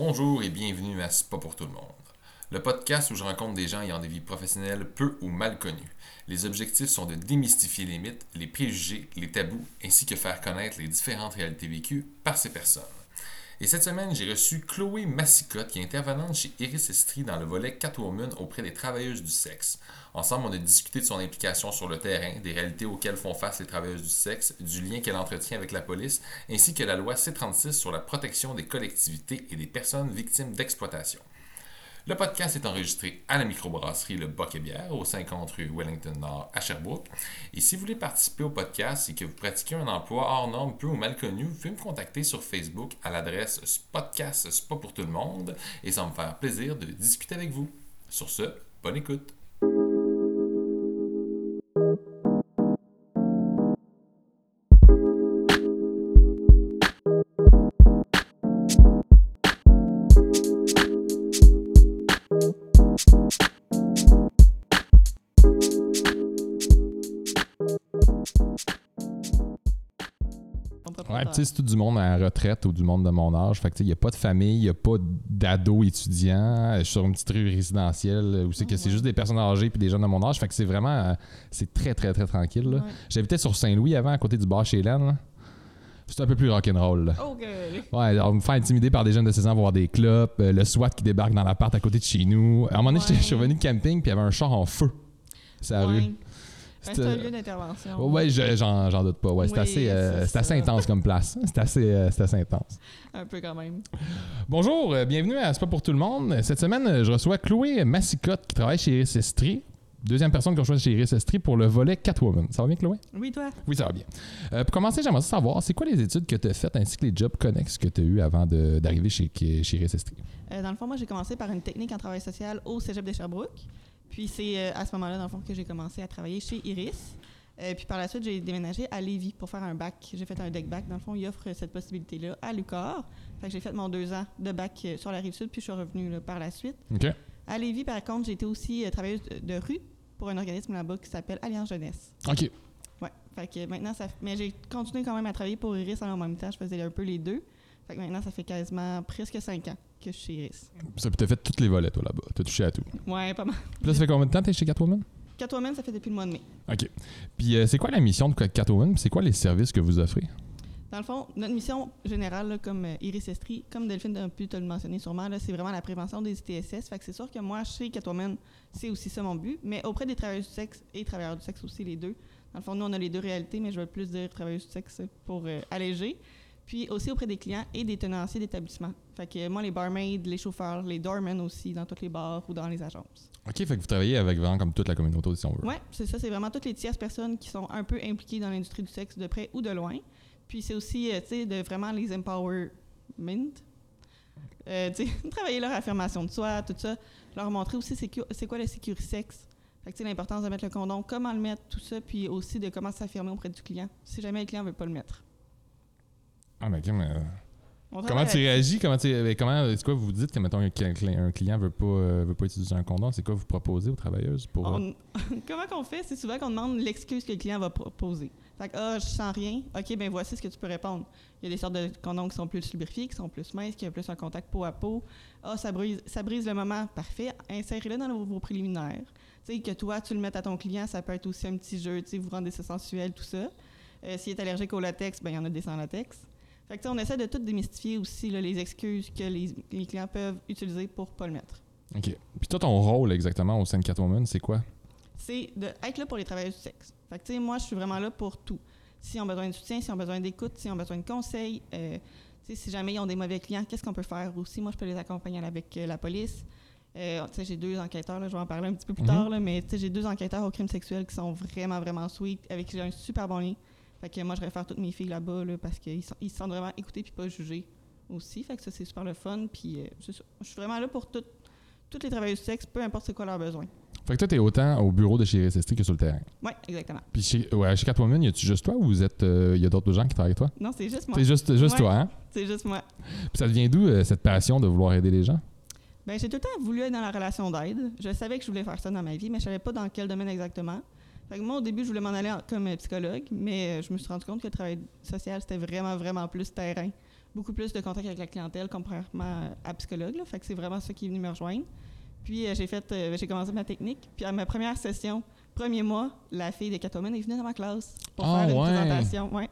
Bonjour et bienvenue à C'est pas pour tout le monde. Le podcast où je rencontre des gens ayant des vies professionnelles peu ou mal connues. Les objectifs sont de démystifier les mythes, les préjugés, les tabous, ainsi que faire connaître les différentes réalités vécues par ces personnes. Et cette semaine, j'ai reçu Chloé Massicotte, qui est intervenante chez Iris Estrie dans le volet Catwoman auprès des travailleuses du sexe. Ensemble, on a discuté de son implication sur le terrain, des réalités auxquelles font face les travailleuses du sexe, du lien qu'elle entretient avec la police, ainsi que la loi C36 sur la protection des collectivités et des personnes victimes d'exploitation. Le podcast est enregistré à la microbrasserie Le Boc et Bière, au 50 rue Wellington Nord à Sherbrooke. Et si vous voulez participer au podcast et que vous pratiquez un emploi hors norme peu ou mal connu, vous pouvez me contacter sur Facebook à l'adresse podcast C'est pas pour tout le monde et ça va me faire plaisir de discuter avec vous. Sur ce, bonne écoute. Sais, c'est tout du monde à la retraite ou du monde de mon âge. Fait que, il n'y a pas de famille, il n'y a pas d'ados étudiants. Je suis sur une petite rue résidentielle où c'est que c'est juste des personnes âgées puis des gens de mon âge. Fait que c'est vraiment, euh, c'est très, très, très tranquille. là. Ouais. J'habitais sur Saint-Louis avant, à côté du bar chez Hélène. là. C'était un peu plus rock'n'roll. Ok. Ouais, on me fait intimider par des jeunes de 16 ans voir des clubs, euh, le SWAT qui débarque dans l'appart à côté de chez nous. À un moment donné, Ouais. je suis revenu de camping puis il y avait un char en feu. C'est la rue. Ouais. C'est un lieu d'intervention. Oh, ouais, je- j'en j'en doute pas. Ouais, c'est Oui, assez, euh, c'est assez intense comme place. C'est assez, euh, c'est assez intense. Un peu quand même. Bonjour, euh, bienvenue à C'est pas pour tout le monde. Cette semaine, je reçois Chloé Massicotte qui travaille chez Iris Estrie. Deuxième personne qu'on reçoit chez Iris Estrie pour le volet Catwoman. Ça va bien, Chloé? Oui, toi? Oui, ça va bien. Euh, pour commencer, j'aimerais savoir, c'est quoi les études que tu as faites ainsi que les jobs connexes que tu as eu avant de- d'arriver chez, chez Iris Estrie? Dans le fond, moi, j'ai commencé par une technique en travail social au cégep de Sherbrooke. Puis c'est euh, à ce moment-là, dans le fond, que j'ai commencé à travailler chez Iris. Euh, puis par la suite, j'ai déménagé à Lévis pour faire un bac. J'ai fait un deck bac. Dans le fond, il offre cette possibilité-là à Lucar. Fait que j'ai fait mon deux ans de bac euh, sur la rive sud, puis je suis revenue là, par la suite. À Lévis, par contre, j'ai été aussi euh, travailleuse de, de rue pour un organisme là-bas qui s'appelle Alliance Jeunesse. OK. Ouais. Fait que maintenant, ça. Mais j'ai continué quand même à travailler pour Iris en même temps. Je faisais un peu les deux. Fait que maintenant, ça fait quasiment presque cinq ans que je suis chez Iris. Ça, tu as fait tous les volets, toi, là-bas. Tu as touché à tout. Ouais, pas mal. Puis là, ça fait combien de temps que tu es chez Catwoman? Catwoman, ça fait depuis le mois de mai. OK. Puis euh, c'est quoi la mission de Catwoman? C'est quoi les services que vous offrez? Dans le fond, notre mission générale, là, comme euh, Iris Estrie, comme Delphine a pu te le mentionner sûrement, là, c'est vraiment la prévention des ITSS. Fait que c'est sûr que moi, chez Catwoman, c'est aussi ça mon but. Mais auprès des travailleurs du sexe et travailleurs du sexe aussi, les deux. Dans le fond, nous, on a les deux réalités, mais je veux plus dire travailleurs du sexe pour euh, alléger. Puis aussi auprès des clients et des tenanciers d'établissements. Fait que moi, les barmaids, les chauffeurs, les doormen aussi, dans tous les bars ou dans les agences. OK, fait que vous travaillez avec vraiment comme toute la communauté, si on veut. Ouais, c'est ça. C'est vraiment toutes les tierces personnes qui sont un peu impliquées dans l'industrie du sexe de près ou de loin. Puis c'est aussi, euh, tu sais, de vraiment les empowerment. Euh, tu sais, travailler leur affirmation de soi, tout ça. Leur montrer aussi c'est, quoi le sécurité sexe. Fait que, tu sais, l'importance de mettre le condom, comment le mettre, tout ça. Puis aussi de comment s'affirmer auprès du client. Si jamais le client veut pas le mettre. Ah, mais, euh, comment tu réagis? Comment tu, comment, c'est quoi vous dites que, mettons, un, cli- un client veut pas, euh, veut pas utiliser un condom? C'est quoi vous proposez aux travailleuses pour... euh, On- comment qu'on fait? C'est souvent qu'on demande l'excuse que le client va proposer. Fait que, ah, je sens rien. OK, ben voici ce que tu peux répondre. Il y a des sortes de condoms qui sont plus lubrifiés, qui sont plus minces, qui ont plus un contact peau à peau. Ah, ça brise, ça brise le moment. Parfait. Insérez-le dans vos, vos préliminaires. Sais, que toi, tu le mettes à ton client, ça peut être aussi un petit jeu, tu vous rendez ça sensuel, tout ça. Euh, S'il est allergique au latex, ben il y en a des sans latex. Fait que, tu sais, on essaie de tout démystifier aussi là, les excuses que les, les clients peuvent utiliser pour pas le mettre. OK. Puis toi, ton rôle exactement au sein de Catwoman, c'est quoi? c'est d'être là pour les travailleurs du sexe. Fait que, tu sais, moi, je suis vraiment là pour tout. S'ils ont besoin de soutien, s'ils ont besoin d'écoute, s'ils ont besoin de conseils, euh, si jamais ils ont des mauvais clients, qu'est-ce qu'on peut faire aussi? Moi, je peux les accompagner avec euh, la police. Euh, tu sais, j'ai deux enquêteurs, là, je vais en parler un petit peu plus Mhm. tard, là, mais tu sais, j'ai deux enquêteurs au crime sexuel qui sont vraiment, vraiment sweet, avec qui j'ai un super bon lien. Fait que moi, je réfère toutes mes filles là-bas, là, parce qu'ils ils se sentent vraiment écoutés puis pas jugés aussi. Fait que ça, c'est super le fun. Puis, euh. Je suis vraiment là pour tout, tous les travailleurs du sexe, peu importe c'est quoi leurs besoins. Fait que toi, t'es autant au bureau de chez Estrie que sur le terrain. Oui, exactement. Puis chez, ouais, chez Catwoman, y a-tu juste toi ou vous êtes, euh, y a d'autres gens qui travaillent avec toi? Non, c'est juste moi. C'est juste, juste Ouais. toi, hein? C'est juste moi. Puis ça devient d'où euh, cette passion de vouloir aider les gens? Ben, j'ai tout le temps voulu être dans la relation d'aide. Je savais que je voulais faire ça dans ma vie, mais je savais pas dans quel domaine exactement. Fait que moi, au début, je voulais m'en aller en- comme psychologue, mais euh, je me suis rendu compte que le travail social, c'était vraiment, vraiment plus terrain. beaucoup plus de contact avec la clientèle comparément à psychologue. Là. Fait que c'est vraiment ça qui est venu me rejoindre. Puis euh, j'ai fait, euh, j'ai commencé ma technique. Puis à ma première session, premier mois, la fille de Catwoman est venue dans ma classe pour Ah, faire une ouais. présentation. Ouais.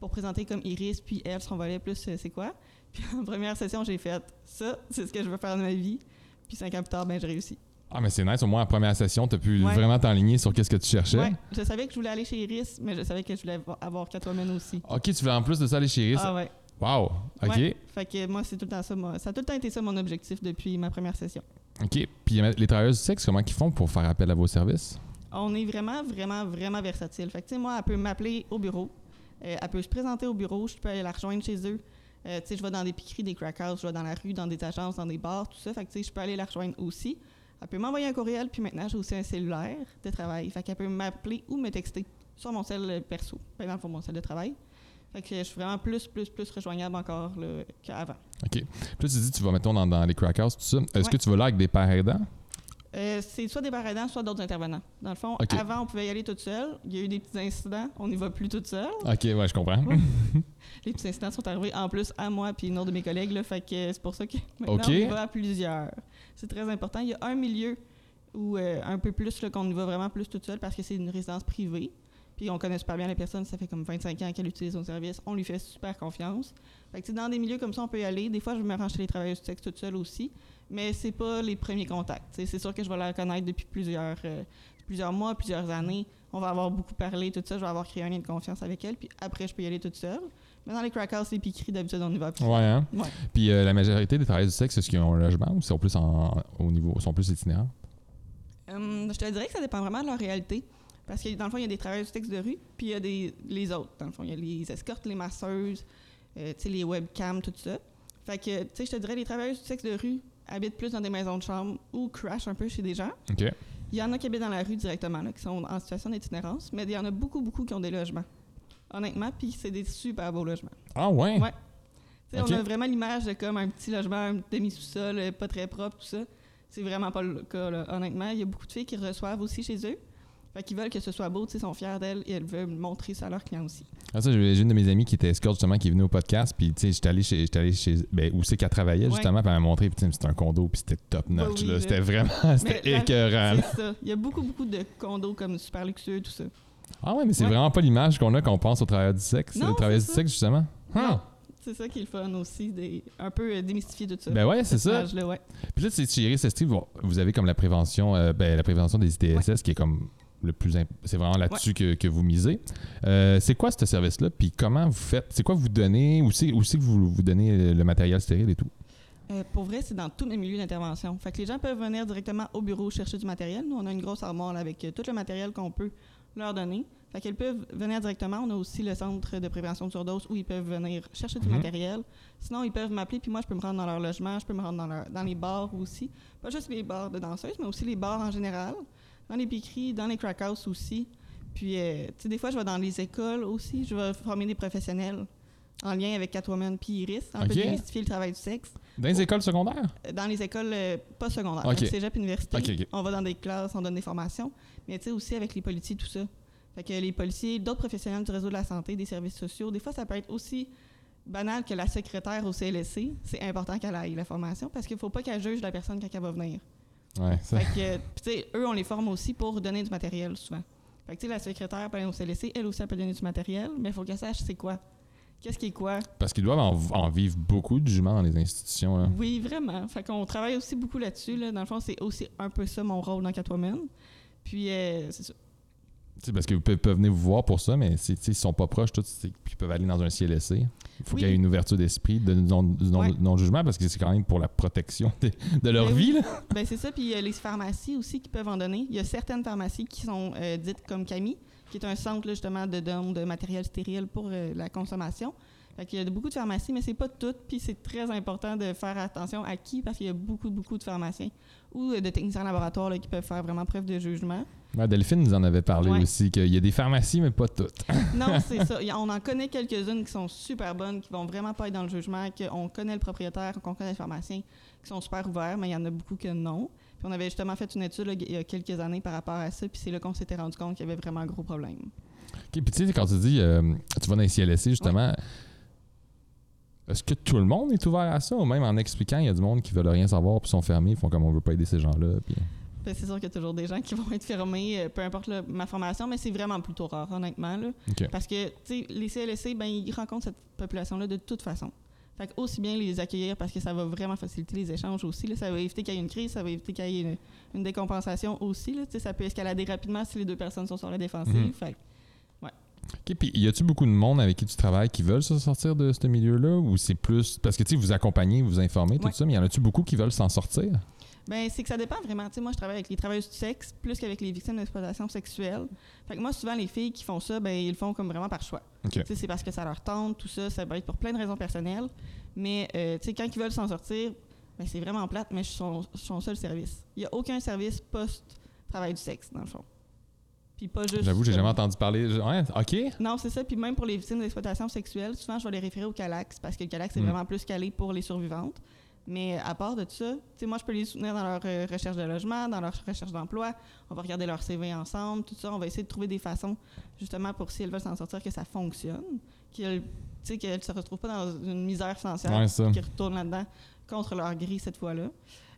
Pour présenter comme Iris, puis elle, son volet plus euh, c'est quoi. Puis en première session, j'ai fait ça, c'est ce que je veux faire de ma vie. Puis cinq ans plus tard, ben j'ai réussi. Ah, mais c'est nice. Au moins, en première session, tu as pu Ouais. vraiment t'enligner sur qu'est-ce que tu cherchais. Ouais, je savais que je voulais aller chez Iris, mais je savais que je voulais avo- avoir Catwoman aussi. Ok, tu voulais en plus de ça aller chez Iris? Ah ouais. Wow. Ok. Ouais. Fait que moi, c'est tout le temps ça. moi. Ça a tout le temps été ça mon objectif depuis ma première session. Ok. Puis les travailleurs du sexe, comment ils font pour faire appel à vos services? On est vraiment, vraiment, vraiment versatile. Fait que, tu sais, moi, elle peut m'appeler au bureau. Euh, elle peut se présenter au bureau. Je peux aller la rejoindre chez eux. Euh, tu sais, je vais dans des piqueries, des crack houses, je vais dans la rue, dans des agences, dans des bars, tout ça. Fait que, tu sais, je peux aller la rejoindre aussi. Elle peut m'envoyer un courriel, puis maintenant, j'ai aussi un cellulaire de travail. Fait qu'elle peut m'appeler ou me texter sur mon cell perso. Ben, dans le fond, mon cell de travail. Fait que je suis vraiment plus, plus, plus rejoignable encore qu'avant. Ok. Puis là, tu dis, tu vas, mettons, dans, dans les crack tout ça. Est-ce Ouais. que tu vas là avec des pères aidants? Euh, c'est soit des aidants, soit d'autres intervenants. Dans le fond, avant, on pouvait y aller toute seule. Il y a eu des petits incidents. On n'y va plus toute seule. Ok, ouais, je comprends. Ouais. Les petits incidents sont arrivés en plus à moi puis une autre de mes collègues. Là, fait que c'est pour ça que maintenant, on y va à plusieurs. C'est très important. Il y a un milieu où euh, un peu plus qu'on y va vraiment plus toute seule parce que c'est une résidence privée. Puis on connaît super bien la personne, ça fait comme 25 ans qu'elle utilise nos services. On lui fait super confiance. Fait que dans des milieux comme ça, on peut y aller. Des fois, je me rends chez les travailleurs du sexe toute seule aussi, mais c'est pas les premiers contacts. C'est sûr que je vais la connaître depuis plusieurs, euh, plusieurs mois, plusieurs années. On va avoir beaucoup parlé, tout ça. Je vais avoir créé un lien de confiance avec elle. Puis après, je peux y aller toute seule. Mais dans les crack houses, les piqueries, d'habitude, on y va. plus. Ouais, hein? Ouais. Puis euh, la majorité des travailleurs du sexe, est-ce qu'ils ont un logement ou sont plus en, au niveau, sont plus itinérants? Hum, je te dirais que ça dépend vraiment de leur réalité. Parce que dans le fond, il y a des travailleurs du sexe de rue, puis il y a des, les autres. Dans le fond, il y a les escortes, les masseuses, euh, les webcams, tout ça. Fait que, tu sais, je te dirais, les travailleurs du sexe de rue habitent plus dans des maisons de chambre ou crashent un peu chez des gens. Ok. Il y en a qui habitent dans la rue directement, là, qui sont en situation d'itinérance, mais il y en a beaucoup, beaucoup qui ont des logements. Honnêtement, puis c'est des super beaux logements. Ah, ouais? Ouais. Tu sais, Ok. On a vraiment l'image de comme un petit logement, un demi-sous-sol, euh, pas très propre, tout ça. C'est vraiment pas le cas, là. honnêtement. Il y a beaucoup de filles qui reçoivent aussi chez eux. Fait qu'ils veulent que ce soit beau, tu sais, sont fiers d'elles et elles veulent montrer ça à leurs clients aussi. Ah, ça, j'ai une de mes amies qui était escorte justement qui est venue au podcast puis tu sais j'étais allé chez j'étais allé chez ben où c'est qu'elle travaillait Ouais. justement puis elle m'a montré puis tu sais, c'était un condo puis c'était top notch Ouais, oui, là c'était vraiment c'était écœurant. C'est ça. Il y a beaucoup, beaucoup de condos comme super luxueux, tout ça. ah ouais mais c'est Ouais. vraiment pas l'image qu'on a quand on pense au travailleur du sexe Non, le travailleur du c'est ça. sexe justement. C'est ça qui est le fun aussi, des, un peu euh, démystifier tout ça. ben ouais c'est ça ouais. puis là tu sais, chez Iris vous, vous avez comme la prévention euh, ben la prévention des ITSS qui est comme le plus imp- c'est vraiment là-dessus que, que vous misez Euh, c'est quoi ce service là puis comment vous faites? C'est quoi vous donnez? Où c'est que vous vous donnez le, le matériel stérile et tout? Euh, pour vrai, c'est dans tous mes milieux d'intervention. Fait que les gens peuvent venir directement au bureau chercher du matériel. Nous, on a une grosse armoire là, avec euh, tout le matériel qu'on peut leur donner. Fait qu'ils peuvent venir directement. On a aussi le centre de prévention de surdose où ils peuvent venir chercher du Mhm. matériel. Sinon, ils peuvent m'appeler, puis moi, je peux me rendre dans leur logement, je peux me rendre dans, leur- dans les bars aussi. Pas juste les bars de danseuses, mais aussi les bars en général. Dans les piqueries, dans les crack houses aussi. Puis, euh, tu sais, des fois, je vais dans les écoles aussi. Je vais former des professionnels en lien avec Catwoman puis Iris. Un peu Ok. démystifier le travail du sexe dans les écoles secondaires? Dans les écoles euh, pas secondaires, Ok. fait que cégep, université. On va dans des classes, on donne des formations, mais tu sais aussi avec les policiers, tout ça. Fait que les policiers, d'autres professionnels du réseau de la santé, des services sociaux, des fois ça peut être aussi banal que la secrétaire au CLSC. C'est important qu'elle aille la formation parce qu'il faut pas qu'elle juge la personne quand elle va venir. Ouais ça- Fait que, tu sais, eux, on les forme aussi pour donner du matériel souvent. Fait que tu sais, la secrétaire peut aller au CLSC, elle aussi elle peut donner du matériel, mais il faut qu'elle sache c'est quoi. Qu'est-ce qui est quoi? Parce qu'ils doivent en, en vivre beaucoup de jugements dans les institutions. hein. Là. Oui, vraiment. Fait qu'on travaille aussi beaucoup là-dessus. Là. Dans le fond, c'est aussi un peu ça mon rôle dans Catwoman. Puis, euh, c'est ça. Tu sais, parce qu'ils peuvent, peuvent venir vous voir pour ça, mais c'est- tu sais, ils sont pas proches, tout, ils peuvent aller dans un CLSC. Il faut qu'il y ait une ouverture d'esprit, de Ouais. non-jugement, parce que c'est quand même pour la protection de, de leur Ben vie. oui. Ben, c'est ça. Puis, il y a les pharmacies aussi qui peuvent en donner. Il y a certaines pharmacies qui sont euh, dites comme Camille, qui est un centre là, justement de don de matériel stérile pour euh, la consommation. Fait qu'il y a beaucoup de pharmacies, mais c'est pas toutes. Puis c'est très important de faire attention à qui, parce qu'il y a beaucoup, beaucoup de pharmaciens ou euh, de techniciens en laboratoire là, qui peuvent faire vraiment preuve de jugement. Ouais, Delphine nous en avait parlé Ouais. aussi, qu'il y a des pharmacies, mais pas toutes. Non, c'est ça. On en connaît quelques-unes qui sont super bonnes, qui vont vraiment pas être dans le jugement, qu'on connaît le propriétaire, qu'on connaît le pharmacien, qui sont super ouverts, mais il y en a beaucoup que non. Puis on avait justement fait une étude là, il y a quelques années par rapport à ça, puis c'est là qu'on s'était rendu compte qu'il y avait vraiment un gros problème. OK, puis tu sais, quand tu dis, euh, tu vas dans les CLSC, justement, Est-ce que tout le monde est ouvert à ça? Ou même en expliquant, il y a du monde qui veulent rien savoir puis sont fermés, ils font comme on veut pas aider ces gens-là. Puis... Ben, c'est sûr qu'il y a toujours des gens qui vont être fermés, euh, peu importe ma formation, mais c'est vraiment plutôt rare, honnêtement. Là. Parce que, les CLSC, ben, ils rencontrent cette population-là de toute façon. Fait que aussi bien les accueillir parce que ça va vraiment faciliter les échanges aussi. Là. Ça va éviter qu'il y ait une crise, ça va éviter qu'il y ait une, une décompensation aussi. Là. Ça peut escalader rapidement si les deux personnes sont sur la défensive. Mhm. Fait que OK, puis y a-tu beaucoup de monde avec qui tu travailles qui veulent se sortir de ce milieu-là ou c'est plus parce que tu sais vous accompagnez, vous informez tout Ouais. ça, mais y en a-tu beaucoup qui veulent s'en sortir? Ben, c'est que ça dépend vraiment. Tu sais, moi, je travaille avec les travailleuses du sexe plus qu'avec les victimes d'exploitation sexuelle. Fait que moi, souvent, les filles qui font ça, ben, ils le font comme vraiment par choix. OK. Tu sais, c'est parce que ça leur tente, tout ça. Ça peut être pour plein de raisons personnelles. Mais, euh, tu sais, quand ils veulent s'en sortir, ben, c'est vraiment plate, mais je suis son, son seul service. Il n'y a aucun service post-travail du sexe, dans le fond. Puis pas juste. J'avoue, j'ai jamais entendu parler. Ouais, OK. non, c'est ça. Puis même pour les victimes d'exploitation sexuelle, souvent, je vais les référer au CALAX parce que le CALAX est Mm. vraiment plus calé pour les survivantes. Mais à part de ça, moi, je peux les soutenir dans leur euh, recherche de logement, dans leur recherche d'emploi. On va regarder leur CV ensemble, tout ça. On va essayer de trouver des façons, justement, pour si elles veulent s'en sortir, que ça fonctionne. Qu'elles tu sais, qu'elles ne se retrouvent pas dans une misère financière, Ouais, qui retournent là-dedans contre leur grille cette fois-là.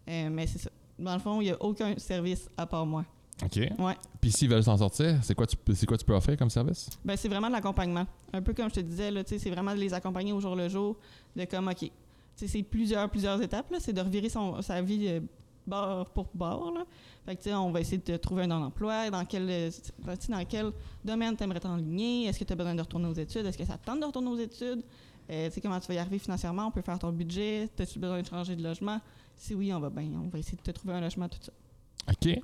Euh, mais c'est ça. Dans le fond, il n'y a aucun service à part moi. OK. Ouais. Puis s'ils veulent s'en sortir, c'est quoi tu c'est quoi tu peux offrir comme service? Ben, c'est vraiment de l'accompagnement. Un peu comme je te disais, là, c'est vraiment de les accompagner au jour le jour, de comme, OK, c'est plusieurs, plusieurs étapes, là, c'est de revirer son, sa vie euh, bord pour bord, là. Fait que, tu sais, on va essayer de te trouver un emploi, dans quel, euh, dans quel domaine tu aimerais t'enligner, est-ce que tu as besoin de retourner aux études, est-ce que ça te tente de retourner aux études, Euh, comment tu vas y arriver financièrement, on peut faire ton budget, as-tu besoin de changer de logement? Si oui, on va bien, on va essayer de te trouver un logement, tout ça. OK.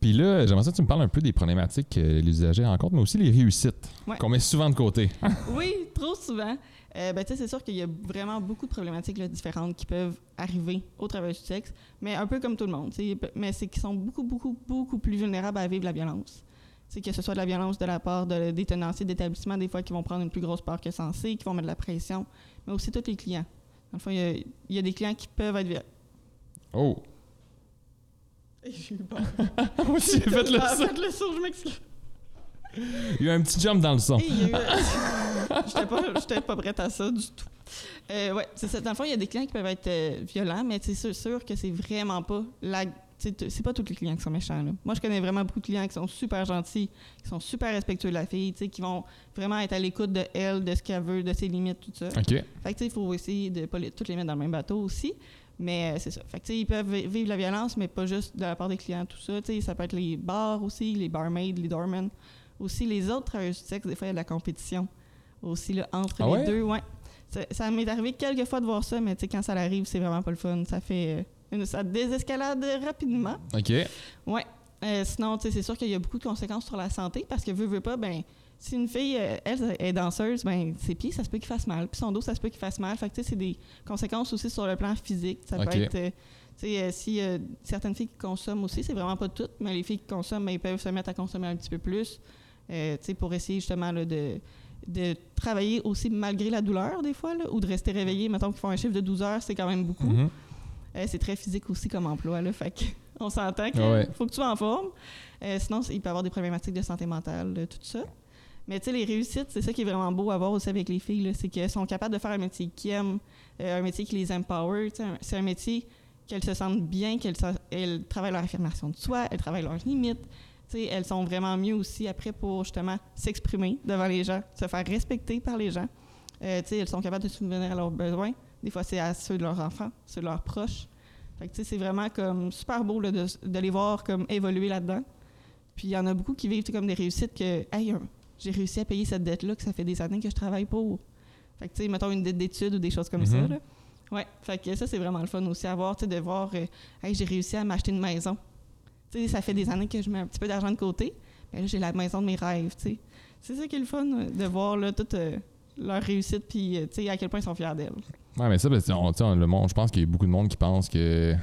Puis là, j'aimerais ça que tu me parles un peu des problématiques que les usagers rencontrent, mais aussi les réussites Ouais. qu'on met souvent de côté. Oui, trop souvent. Euh, ben, tu sais, c'est sûr qu'il y a vraiment beaucoup de problématiques là, différentes qui peuvent arriver au travail du sexe, mais un peu comme tout le monde. Mais c'est qu'ils sont beaucoup, beaucoup, beaucoup plus vulnérables à vivre la violence. Tu sais, que ce soit de la violence de la part de, des tenanciers d'établissements, des fois qui vont prendre une plus grosse part que censé, qui vont mettre de la pression, mais aussi tous les clients. Dans le fond, il y y a des clients qui peuvent être... Oh. Fait le Ah, son. fait le saut, je m'excuse. Il y a eu un petit jump dans le son. Hey, il y a eu- J'étais pas, j'étais pas prête à ça du tout. Euh, ouais, c'est ça. Dans le fond, il y a des clients qui peuvent être euh, violents, mais c'est sûr, sûr que c'est vraiment pas la. C'est pas tous les clients qui sont méchants. Là. Moi, je connais vraiment beaucoup de clients qui sont super gentils, qui sont super respectueux de la fille, qui vont vraiment être à l'écoute de elle, de ce qu'elle veut, de ses limites, tout ça. OK. Fait que, tu sais, il faut essayer de pas les, toutes les mettre dans le même bateau aussi. Mais euh, c'est ça. Fait que, ils peuvent vi- vivre la violence, mais pas juste de la part des clients, tout ça. Ça peut être les bars aussi, les barmaids, les doormen. Aussi, les autres travailleurs du sexe, des fois, il y a de la compétition aussi là, entre Ah les deux. Ouais. Ça, ça m'est arrivé quelques fois de voir ça, mais quand ça arrive, c'est vraiment pas le fun. Ça fait euh, une, ça désescalade rapidement. OK. Ouais. Euh, sinon, c'est sûr qu'il y a beaucoup de conséquences sur la santé parce que veut, veut pas, ben, si une fille, euh, elle, est danseuse, ben, ses pieds, ça se peut qu'il fasse mal. Puis son dos, ça se peut qu'il fasse mal. Fait que, tu sais, c'est des conséquences aussi sur le plan physique. Ça peut être, euh, tu sais, euh, si euh, certaines filles qui consomment aussi, c'est vraiment pas toutes, mais les filles qui consomment, ben, ils peuvent se mettre à consommer un petit peu plus, tu sais, pour essayer justement là, de, de travailler aussi malgré la douleur, des fois, là, ou de rester réveillé. Mettons qu'ils font un chiffre de 12 heures, c'est quand même beaucoup. Mhm. Euh, c'est très physique aussi comme emploi, là. Fait que on s'entend qu'il Ouais. faut que tu sois en forme. Sinon, il peut y avoir des problématiques de santé mentale, tout ça. Mais tu sais, les réussites, c'est ça qui est vraiment beau à voir aussi avec les filles, c'est qu'elles sont capables de faire un métier qu'ils aiment, euh, un métier qui les empower. C'est un métier qu'elles se sentent bien, qu'elles travaillent leur affirmation de soi, elles travaillent leurs limites. Tu sais, elles sont vraiment mieux aussi après pour justement s'exprimer devant les gens, se faire respecter par les gens. Euh, elles sont capables de subvenir à leurs besoins. Des fois, c'est à ceux de leurs enfants, ceux de leurs proches. Fait que, c'est vraiment comme super beau de, les voir comme évoluer là-dedans. Puis il y en a beaucoup qui vivent comme des réussites que, hey, j'ai réussi à payer cette dette-là, que ça fait des années que je travaille pour. Fait que, tu sais, mettons une dette d'études ou des choses comme ça. Mhm. Là. Ouais, fait que ça, c'est vraiment le fun aussi à voir, tu sais, de voir, euh, hey, j'ai réussi à m'acheter une maison. Tu sais, ça fait des années que je mets un petit peu d'argent de côté. Mais là, j'ai la maison de mes rêves, tu sais. C'est ça qui est le fun, euh, de voir, là, toute euh, leur réussite, puis, euh, tu sais, à quel point ils sont fiers d'elles. Ouais, mais ça, ben, c'est- on- tu sais, le monde, je pense qu'il y a beaucoup de monde qui pense que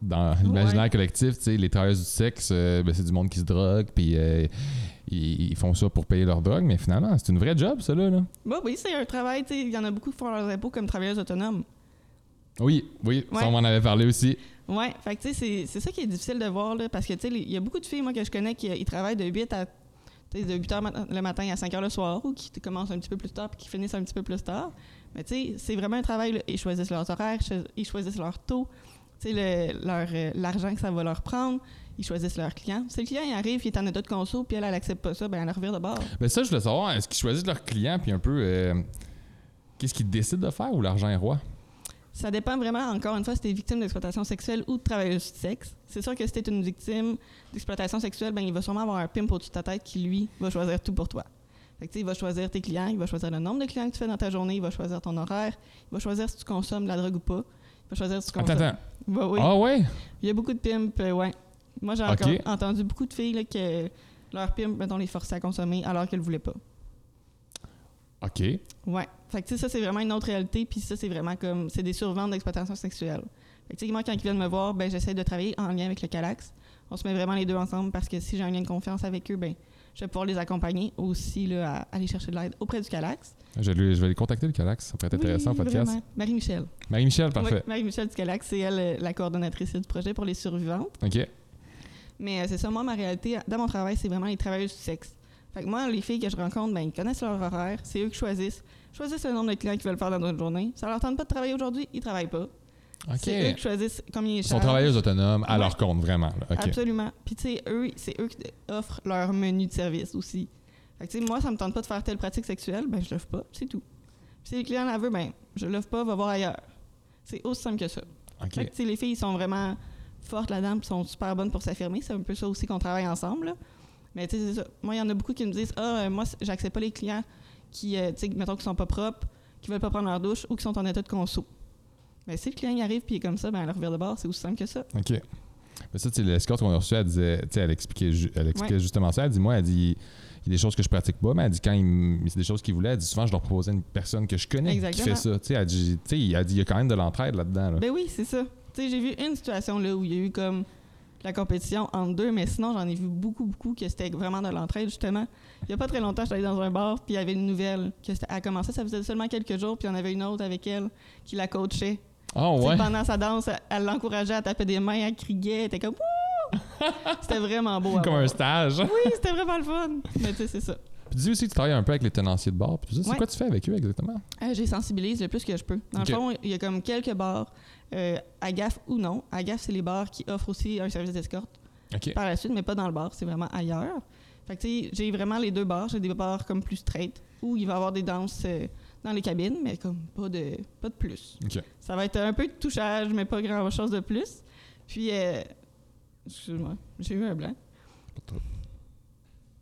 dans l'imaginaire Ouais. collectif, tu sais, les travailleurs du sexe, euh, ben, c'est du monde qui se drogue, puis euh, ils, ils font ça pour payer leur drogue, mais finalement, c'est une vraie job, ça, là. là. Bah oui, c'est un travail, il y en a beaucoup qui font leurs impôts comme travailleuses autonomes. Oui, oui, ça, on m'en avait parlé aussi. Ouais, fait que tu sais, c'est- ça qui est difficile de voir, là, parce que tu sais, les- il y a beaucoup de filles, moi, que je connais, qui ils travaillent de 8 à tu sais, de 8 heures mat- le matin à 5 heures le soir, ou qui commencent un petit peu plus tard puis qui finissent un petit peu plus tard. Mais tu sais, c'est vraiment un travail. là. Ils choisissent leurs horaires, ils choisissent leur taux, tu sais, leur, euh, l'argent que ça va leur prendre. Ils choisissent leurs clients. Si le client il arrive, il est en état de conso, puis elle, elle accepte pas ça, ben elle revient de bord. Ben ça, je voulais savoir, est-ce qu'ils choisissent leurs clients, puis un peu, euh, qu'est-ce qu'ils décident de faire, ou l'argent est roi? Ça dépend vraiment, encore une fois, si tu es victime d'exploitation sexuelle ou de travailleuse du sexe. C'est sûr que si tu es une victime d'exploitation sexuelle, ben, il va sûrement avoir un pimp au-dessus de ta tête qui, lui, va choisir tout pour toi. Fait que, tu sais, il va choisir tes clients, il va choisir le nombre de clients que tu fais dans ta journée, il va choisir ton horaire, il va choisir si tu consommes de la drogue ou pas, choisir si tu Attends, attends. Va- oui. Ah ouais? Il y a beaucoup de pimps, euh, ouais. Moi, j'ai encore entendu beaucoup de filles là, que leur pimp, mettons, les forçait à consommer alors qu'elles ne voulaient pas. OK. Ouais. Fait que, tu sais, ça, c'est vraiment une autre réalité. Puis ça, c'est vraiment comme. C'est des surventes d'exploitation sexuelle. Fait que, tu sais, moi, quand ils viennent me voir, ben, j'essaie de travailler en lien avec le Calax. On se met vraiment les deux ensemble parce que si j'ai un lien de confiance avec eux, ben, je vais pouvoir les accompagner aussi là, à aller chercher de l'aide auprès du Calax. Je je vais aller contacter le Calax, ça pourrait être intéressant, Oui, podcast. Marie-Michel. Marie-Michel, parfait. Oui, Marie-Michel du Calax, c'est elle euh, la coordonnatrice du projet pour les survivantes. OK. Mais euh, c'est ça, moi, ma réalité, dans mon travail, c'est vraiment les travailleuses du sexe. Fait que moi, les filles que je rencontre, ben, ils connaissent leur horaire, c'est eux qui choisissent. Choisissent le nombre de clients qu'ils veulent faire dans une journée. Ça leur tente pas de travailler aujourd'hui, ils travaillent pas. C'est eux qui choisissent combien ils Ils sont travailleuses autonomes à Ouais. leur compte, vraiment. là. Absolument. Puis tu sais, eux, c'est eux qui offrent leur menu de service aussi. Fait que tu sais, moi, ça me tente pas de faire telle pratique sexuelle, ben je l'offre pas, c'est tout. Puis si le client la veut, ben je l'offre pas, va voir ailleurs. C'est aussi simple que ça. OK. Fait que, tu sais, les filles sont vraiment fortes là-dedans, puis sont super bonnes pour s'affirmer. C'est un peu ça aussi qu'on travaille ensemble. là. Mais tu sais, c'est ça. Moi, il y en a beaucoup qui me disent Ah, euh, moi, j'accepte pas les clients qui, euh, tu sais, mettons, qui sont pas propres, qui veulent pas prendre leur douche ou qui sont en état de conso. Mais si le client y arrive puis il est comme ça, ben elle revient de bord, c'est aussi simple que ça. OK. Mais ça, l'escorte qu'on a reçue, elle disait, tu sais, elle expliquait, elle expliquait Ouais. justement ça. Elle dit, moi, elle dit, il y a des choses que je pratique pas, mais elle dit, quand c'est des choses qu'ils voulaient, elle dit, souvent, je leur proposais une personne que je connais Exactement. qui fait ça. Tu sais, elle dit, elle il y a quand même de l'entraide là-dedans. là. Ben oui, c'est ça. Tu sais, j'ai vu une situation là où il y a eu comme la compétition entre deux, mais sinon, j'en ai vu beaucoup, beaucoup que c'était vraiment de l'entraide, justement. Il y a pas très longtemps, j'étais allée dans un bar, puis il y avait une nouvelle elle a commencé, ça faisait seulement quelques jours, puis il y en avait une autre avec elle qui la coachait. Ah ouais? Pendant sa danse, elle- l'encourageait à taper des mains, elle criait, elle était comme Wouh! C'était vraiment beau. Comme un stage. Oui, c'était vraiment le fun. Mais tu sais, c'est ça. Puis dis aussi que tu travailles un peu avec les tenanciers de bar. Puis tout ça, c'est Ouais. quoi tu fais avec eux exactement? Euh, J'ai sensibilise le plus que je peux. Dans le fond, il y a comme quelques bars, euh, à gaffe ou non. À gaffe, c'est les bars qui offrent aussi un service d'escorte par la suite, mais pas dans le bar, c'est vraiment ailleurs. Fait que tu sais, j'ai vraiment les deux bars. J'ai des bars comme plus straight, où il va y avoir des danses euh, dans les cabines, mais comme pas de, pas de plus. Ça va être un peu de touchage, mais pas grand-chose de plus. Puis, euh, excuse-moi, j'ai eu un blanc.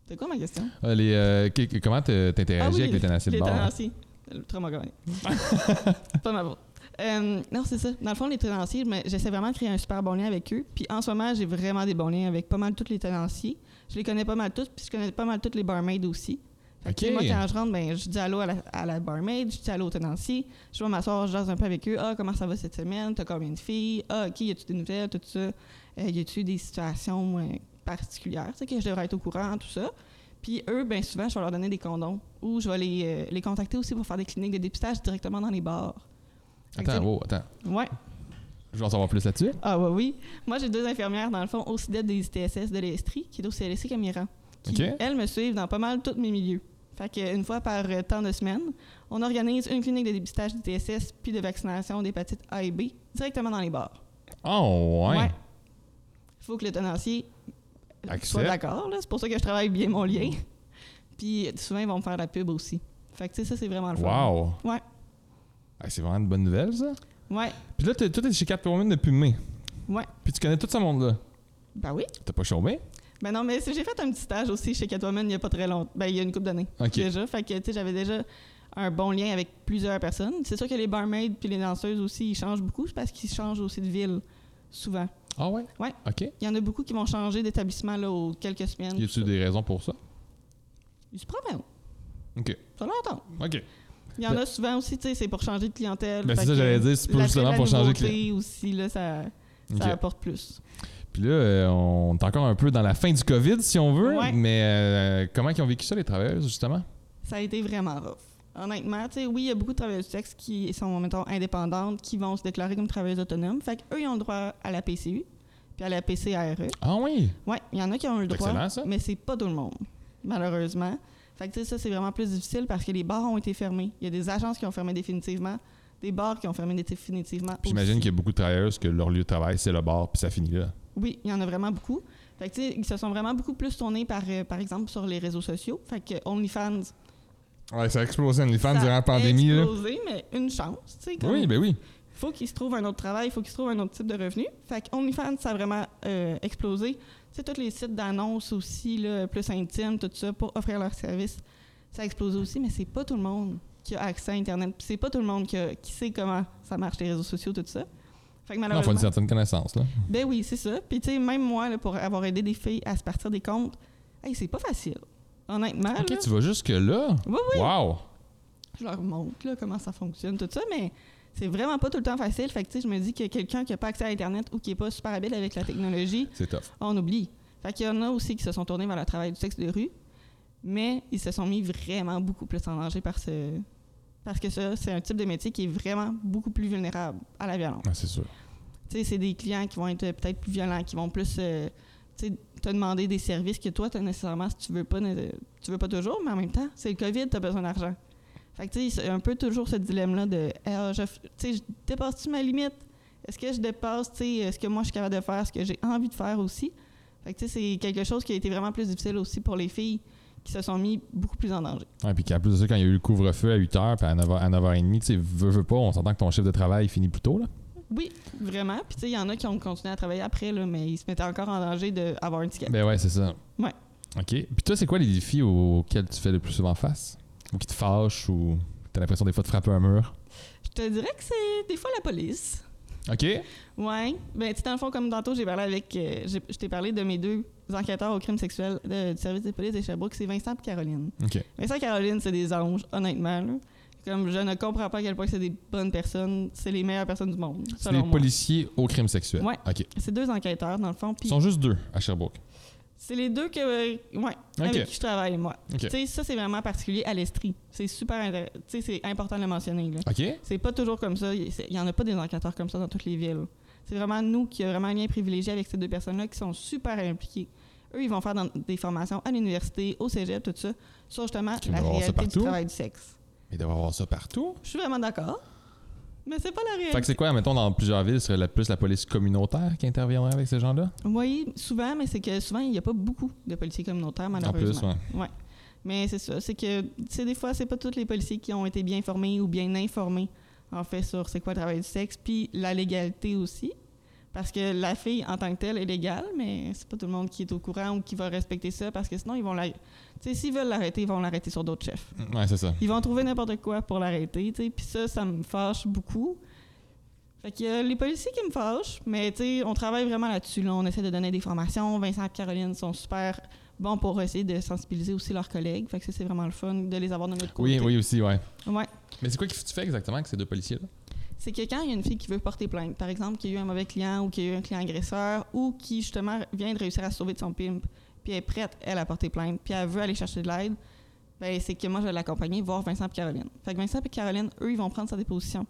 C'est quoi ma question? Ah, les, euh, comment t'interagis Ah oui, avec les tenanciers de Les bar? tenanciers. Le trauma pas ma faute. Euh, non, c'est ça. Dans le fond, les tenanciers, j'essaie vraiment de créer un super bon lien avec eux. Puis en ce moment, j'ai vraiment des bons liens avec pas mal tous les tenanciers. Je les connais pas mal tous, puis je connais pas mal toutes les barmaids aussi. Fait que. Moi, quand je rentre, ben, je dis allô à la, à la barmaid, je dis allô au tenancier. Je vais m'asseoir, je jase un peu avec eux. Ah, comment ça va cette semaine? T'as combien de filles? Ah, OK, y a-tu des nouvelles? Tout ça. Euh, y a-tu des situations euh, particulières? Tu sais, que je devrais être au courant, tout ça. Puis eux, bien souvent, je vais leur donner des condoms ou je vais les, euh, les contacter aussi pour faire des cliniques de dépistage directement dans les bars. Attends, wow, attends. Ouais. Je veux en savoir plus là-dessus. Ah ouais, oui. Moi, j'ai deux infirmières, dans le fond, au CIDET des ITSS de l'Estrie, qui est au CLSC Camiran. Qui, elles me suivent dans pas mal tous mes milieux. Fait qu'une fois par euh, temps de semaine, on organise une clinique de dépistage d'ITSS puis de vaccination d'hépatite A et B directement dans les bars. Oh, ouais. Il faut que le tenancier soit d'accord. C'est pour ça que je travaille bien mon lien. Puis souvent, ils vont me faire la pub aussi. Fait que, tu sais, ça, c'est vraiment le fun. Wow. Ouais. Ah, c'est vraiment une bonne nouvelle, ça. Ouais. Puis là, toi, t'es chez Catwoman depuis mai. Ouais. Puis tu connais tout ce monde-là. Ben oui. T'as pas chômé? Ben non, mais j'ai fait un petit stage aussi chez Catwoman il y a pas très longtemps. Ben, il y a une couple d'années. Déjà. Fait que, tu sais, j'avais déjà un bon lien avec plusieurs personnes. C'est sûr que les barmaids puis les danseuses aussi, ils changent beaucoup. Parce qu'ils changent aussi de ville, souvent. Ah ouais? Ouais. OK. Il y en a beaucoup qui vont changer d'établissement, là, aux quelques semaines. Y a-tu des raisons pour ça? Ils se promènent. OK. Ça longtemps. OK. Il y en a souvent aussi, tu sais, c'est pour changer de clientèle. Ben, c'est ça, j'allais dire, c'est justement pour changer de nouveauté aussi, là, ça, ça apporte plus. Là, euh, on est encore un peu dans la fin du COVID, si on veut. Ouais. Mais euh, comment ils ont vécu ça, les travailleurs, justement? Ça a été vraiment rough. Honnêtement, tu sais, oui, il y a beaucoup de travailleuses du sexe qui sont, mettons, indépendantes, qui vont se déclarer comme travailleuses autonomes. Fait qu'eux, ils ont le droit à la PCU, puis à la PCARE. Ah oui? Oui, il y en a qui ont le C'est droit, excellent, ça. mais c'est pas tout le monde, malheureusement. Fait que, tu sais, ça, c'est vraiment plus difficile parce que les bars ont été fermés. Il y a des agences qui ont fermé définitivement, des bars qui ont fermé définitivement. J'imagine qu'il y a beaucoup de travailleurs que leur lieu de travail, c'est le bar, puis ça finit là. Oui, il y en a vraiment beaucoup. Fait que, ils se sont vraiment beaucoup plus tournés par, euh, par exemple, sur les réseaux sociaux. Fait que OnlyFans, Ouais, ça a explosé OnlyFans ça durant la a pandémie. là. explosé, mais une chance, tu sais. Oui, ben oui. faut qu'ils se trouvent un autre travail, il faut qu'ils se trouvent un autre type de revenu. Fait que OnlyFans, ça a vraiment euh, explosé. Tu sais, tous les sites d'annonces aussi, là, plus intimes, tout ça, pour offrir leurs services, ça a explosé aussi, mais c'est pas tout le monde qui a accès à Internet. C'est pas tout le monde qui, a- qui sait comment ça marche, les réseaux sociaux, tout ça. Fait que Non, faut une certaine connaissance, là. Ben oui, c'est ça. Puis tu sais, même moi, là, pour avoir aidé des filles à se partir des comptes, hey, c'est pas facile. Honnêtement, Ok, là, tu vas jusque-là? Oui, oui. Wow! je leur montre là, comment ça fonctionne, tout ça, mais c'est vraiment pas tout le temps facile. Fait que tu sais, je me dis que quelqu'un qui a pas accès à Internet ou qui est pas super habile avec la technologie, on oublie. Fait qu'il y en a aussi qui se sont tournés vers le travail du sexe de rue, mais ils se sont mis vraiment beaucoup plus en danger par ce... Parce que ça, c'est un type de métier qui est vraiment beaucoup plus vulnérable à la violence. Ah, c'est sûr. Tu sais, c'est des clients qui vont être euh, peut-être plus violents, qui vont plus euh, te demander des services que toi, t'as nécessairement, si tu veux pas, tu veux pas toujours, mais en même temps, c'est le COVID, tu as besoin d'argent. Fait que, tu sais, c'est un peu toujours ce dilemme-là de, Ah, je, tu sais, je dépasse-tu ma limite? Est-ce que je dépasse, tu sais, ce que moi, je suis capable de faire, ce que j'ai envie de faire aussi? Fait que, tu sais, c'est quelque chose qui a été vraiment plus difficile aussi pour les filles qui se sont mis beaucoup plus en danger. Ouais, puis qu'en plus de ça, quand il y a eu le couvre-feu à 8h, puis à 9h, à 9h30, tu sais, veux, veux pas, on s'entend que ton chiffre de travail finit plus tôt, là. Oui, vraiment. Puis, tu sais, il y en a qui ont continué à travailler après, là, mais ils se mettaient encore en danger d'avoir un ticket. Ben ouais, c'est ça. Ouais. OK. Puis toi, c'est quoi les défis auxquels tu fais le plus souvent face? Ou qui te fâchent, ou t'as l'impression des fois de frapper un mur? Je te dirais que c'est des fois la police. OK. Ouais. Ben, tu dans le fond, comme tantôt, j'ai parlé avec. euh, je t'ai parlé de mes deux enquêteurs au crime sexuel de- du service des polices de Sherbrooke, c'est Vincent et Caroline. OK. Vincent et Caroline, c'est des anges, honnêtement. là. Comme je ne comprends pas à quel point c'est des bonnes personnes, c'est les meilleures personnes du monde. C'est des moi. policiers au crime sexuel. Ouais. OK. C'est deux enquêteurs, dans le fond. Ils sont juste deux à Sherbrooke. C'est les deux que, euh, ouais, avec qui je travaille, moi. OK. Tu sais, ça, c'est vraiment particulier à l'Estrie. C'est super intéressant. Tu sais, c'est important de le mentionner. Là. OK. C'est pas toujours comme ça. Il n'y en a pas des enquêteurs comme ça dans toutes les villes. C'est vraiment nous qui avons vraiment un lien privilégié avec ces deux personnes-là qui sont super impliquées. Eux, ils vont faire dans- des formations à l'université, au cégep, tout ça, sur justement la réalité du travail du sexe. Mais il doit y avoir ça partout. Je suis vraiment d'accord. Mais c'est pas la Fait que réalité. c'est quoi, mettons, dans plusieurs villes, ce serait la- plus la police communautaire qui interviendrait avec ces gens-là? Oui, souvent, mais c'est que souvent, il n'y a pas beaucoup de policiers communautaires, En malheureusement. plus, ouais. Mais c'est ça, c'est que, tu sais, des fois, c'est pas tous les policiers qui ont été bien formés ou bien informés, en fait, sur c'est quoi le travail du sexe, puis la légalité aussi. Parce que la fille, en tant que telle, est légale, mais c'est pas tout le monde qui est au courant ou qui va respecter ça, parce que sinon, ils vont la... Tu sais, s'ils veulent l'arrêter, ils vont l'arrêter sur d'autres chefs. Ouais, c'est ça. Ils vont trouver n'importe quoi pour l'arrêter, tu sais, puis ça, ça me fâche beaucoup. Fait que euh, les policiers qui me fâchent, mais tu sais, on travaille vraiment là-dessus. Là. On essaie de donner des formations. Vincent et Caroline sont super bons pour essayer de sensibiliser aussi leurs collègues. Fait que ça, c'est vraiment le fun de les avoir de notre Oui, côté. oui, aussi, ouais. Ouais. Mais c'est quoi que tu fais exactement avec ces deux policiers-là? C'est que quand il y a une fille qui veut porter plainte, par exemple, qui a eu un mauvais client ou qui a eu un client agresseur ou qui, justement, vient de réussir à se sauver de son pimp, puis elle est prête, elle, à porter plainte, puis elle veut aller chercher de l'aide, ben, c'est que moi, je vais l'accompagner voir Vincent et Caroline. Fait que Vincent et Caroline, eux, ils vont prendre sa déposition.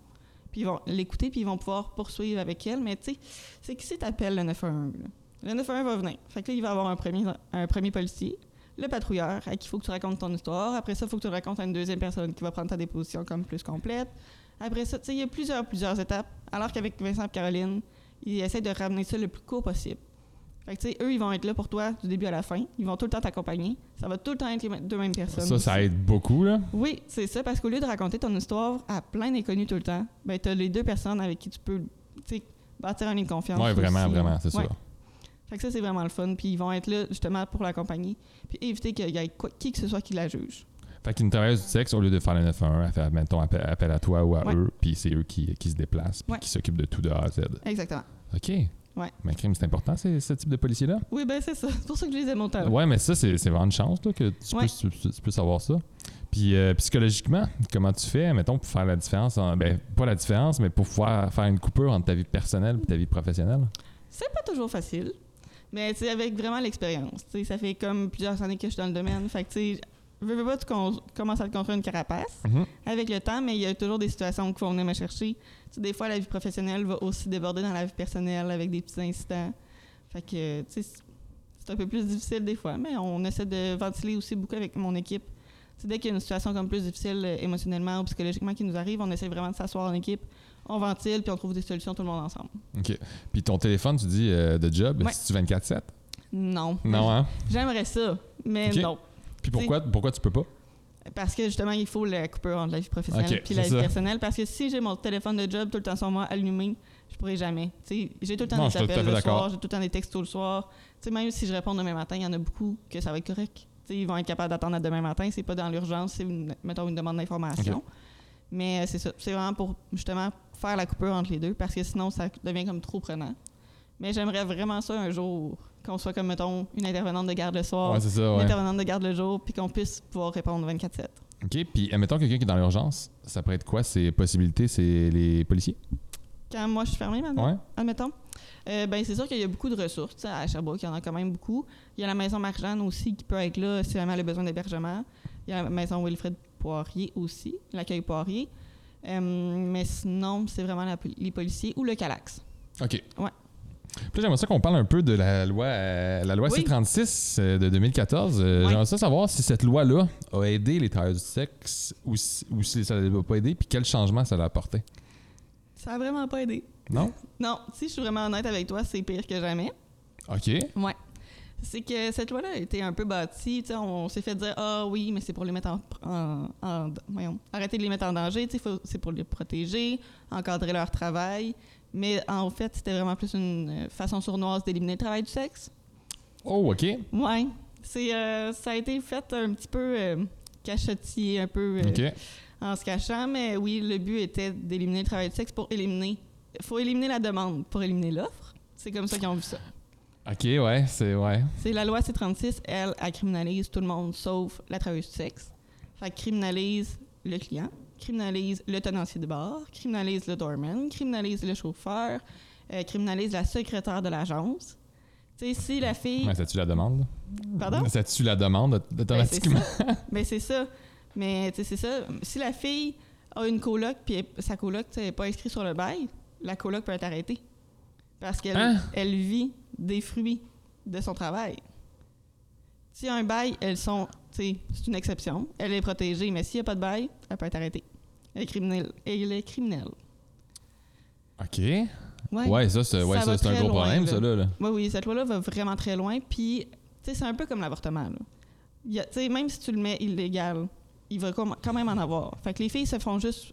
Puis ils vont l'écouter, puis ils vont pouvoir poursuivre avec elle. Mais tu sais, c'est qui c'est t'appelles le 911? là? Le 911 va venir. Fait que là, il va avoir un premier, un premier policier, le patrouilleur, à qui il faut que tu racontes ton histoire. Après ça, il faut que tu racontes à une deuxième personne qui va prendre ta déposition comme plus complète. Après ça, tu sais, il y a plusieurs, plusieurs étapes. Alors qu'avec Vincent et Caroline, ils essaient de ramener ça le plus court possible. Fait que, tu sais, eux, ils vont être là pour toi du début à la fin. Ils vont tout le temps t'accompagner. Ça va tout le temps être les deux mêmes personnes. Ça, ça aide beaucoup, là. Oui, c'est ça, parce qu'au lieu de raconter ton histoire à plein d'inconnus tout le temps, ben, tu as les deux personnes avec qui tu peux tu sais, bâtir un lien de confiance. Ouais, vraiment, aussi. vraiment, c'est Ouais. sûr. Fait que ça, c'est vraiment le fun. Puis ils vont être là justement pour l'accompagner. Puis éviter qu'il y ait quoi- qui que ce soit qui la juge. Fait qu'une travailleuse du sexe, au lieu de faire le 911, elle fait, mettons, appel, appel à toi ou à Ouais. eux, puis c'est eux qui, qui se déplacent, puis Ouais. qui s'occupent de tout de A à Z. Exactement. OK. Ouais. Mais crime, c'est important, ce type de policier-là? Oui, ben c'est ça. C'est pour ça que je les aime autant. Ouais, mais ça, c'est vraiment une chance là, que tu, Ouais. puisses, tu, tu puisses avoir ça. Puis euh, psychologiquement, comment tu fais, mettons, pour faire la différence, en- ben, pas la différence, mais pour pouvoir faire une coupure entre ta vie personnelle et ta vie professionnelle? C'est pas toujours facile. Mais avec vraiment l'expérience. Ça fait comme plusieurs années que je suis dans le domaine. Fait que veux, veux pas, tu commences à te construire une carapace. Mhm. avec le temps, mais il y a toujours des situations qui vont venir me chercher. Tu sais, des fois, la vie professionnelle va aussi déborder dans la vie personnelle avec des petits incidents. Fait que, tu sais, c'est- un peu plus difficile des fois, mais on essaie de ventiler aussi beaucoup avec mon équipe c'est dès qu'il y a une situation comme plus difficile euh, émotionnellement ou psychologiquement qui nous arrive, on essaie vraiment de s'asseoir en équipe, on ventile, puis on trouve des solutions tout le monde ensemble. OK. Puis ton téléphone, tu dis euh, de job, Ouais. c'est-tu 24-7? Non. Non, hein? J'aimerais ça, mais non. Puis pourquoi, pourquoi tu peux pas? Parce que justement, il faut la coupure entre la vie professionnelle puis la vie ça. personnelle. Parce que si j'ai mon téléphone de job tout le temps sur moi allumé, je pourrais jamais. J'ai tout le temps Non, des appels le soir, j'ai tout le temps des textos le soir. Même si je réponds demain matin, il y en a beaucoup que ça va être correct. Ils vont être capables d'attendre à demain matin. C'est pas dans l'urgence, c'est mettons une demande d'information. Mais euh, c'est ça. C'est vraiment pour justement faire la coupure entre les deux parce que sinon ça devient comme trop prenant. Mais j'aimerais vraiment ça un jour qu'on soit comme mettons une intervenante de garde le soir, Ouais, une intervenante de garde le jour, puis qu'on puisse pouvoir répondre 24/7. OK. Puis, admettons quelqu'un qui est dans l'urgence, ça pourrait être quoi ses possibilités? C'est les policiers? Quand moi je suis fermée maintenant, Ouais. admettons, euh, ben c'est sûr qu'il y a beaucoup de ressources. À Sherbrooke, il y en a quand même beaucoup. Il y a la maison Marjane aussi qui peut être là si jamais elle a besoin d'hébergement. Il y a la maison Wilfred Poirier aussi, l'accueil Poirier. Euh, mais sinon, c'est vraiment la les policiers ou le Calax. OK. Ouais. Puis j'aimerais ça qu'on parle un peu de la loi, euh, la loi Oui. C-36 euh, de 2014. Euh. J'aimerais ça savoir si cette loi-là a aidé les travailleurs du sexe ou si, ou si ça ne l'a pas aidé, puis quel changement ça l'a apporté. Ça a vraiment pas aidé. Non? Non, si je suis vraiment honnête avec toi, c'est pire que jamais. OK. Ouais. C'est que cette loi-là a été un peu bâtie. On s'est fait dire Ah oui, mais c'est pour les mettre en. en- en- voyons, arrêter de les mettre en danger. C'est pour les protéger, encadrer leur travail. Mais en fait, c'était vraiment plus une euh, façon sournoise d'éliminer le travail du sexe. Oh, OK. Ouais. C'est, euh, ça a été fait un petit peu euh, cachottier, un peu euh, en se cachant. Mais oui, le but était d'éliminer le travail du sexe pour éliminer. Il faut éliminer la demande pour éliminer l'offre. C'est comme ça qu'ils ont vu ça. OK, ouais, c'est... Ouais. C'est la loi C36, elle, elle criminalise tout le monde sauf la travailleuse du sexe. Fait criminalise le client, criminalise le tenancier de bar, criminalise le doorman, criminalise le chauffeur, euh, criminalise la secrétaire de l'agence. Tu sais, si la fille. Ça tue la demande? Pardon? Ça tue la demande automatiquement? Ben, c'est ça. Mais tu sais, c'est ça. Si la fille a une coloc, puis sa coloc n'est pas inscrite sur le bail, la coloc peut être arrêtée. Parce qu'elle Hein? elle vit des fruits de son travail. S'il y a un bail, elles sont. C'est une exception. Elle est protégée, mais s'il n'y a pas de bail, elle peut être arrêtée. Elle est criminelle. Elle est criminelle. OK. Ouais. Ouais, ça, c'est ouais, un gros loin, problème, là. ça, là. là. Oui, oui, cette loi-là va vraiment très loin. Puis, tu sais, c'est un peu comme l'avortement. tu sais, Même si tu le mets illégal, il va quand même en avoir. Fait que les filles se font juste.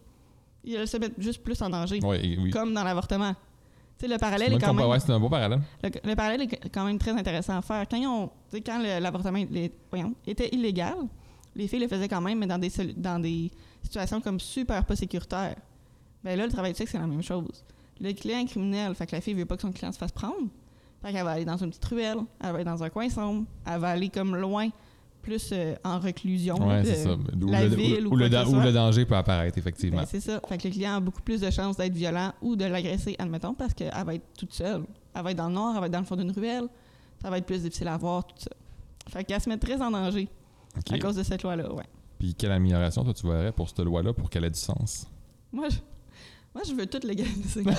Elles se mettent juste plus en danger. Ouais, oui. Comme dans l'avortement. Le parallèle est quand même. Ouais, c'est un beau parallèle. Le, le parallèle est quand même très intéressant à faire. Quand, sais, quand l'avortement était illégal, les filles le faisaient quand même, mais dans des, dans des situations comme super pas sécuritaires. Ben là, le travail du sexe, c'est la même chose. Le client est criminel, fait que la fille veut pas que son client se fasse prendre. Fait qu'elle va aller dans une petite ruelle, elle va aller dans un coin sombre, elle va aller comme loin, plus euh, en reclusion. Ouais, c'est ça. Où la le, ville où- ou le da- où le danger peut apparaître, effectivement. Ben, c'est ça. Fait que le client a beaucoup plus de chances d'être violent ou de l'agresser, admettons, parce qu'elle va être toute seule. Elle va être dans le noir, elle va être dans le fond d'une ruelle. Ça va être plus difficile à voir, tout ça. Fait qu'elle se met très en danger à cause de cette loi-là, ouais. Puis quelle amélioration, toi, tu verrais pour cette loi-là pour qu'elle ait du sens? Moi, je, moi, je veux tout légaliser. tu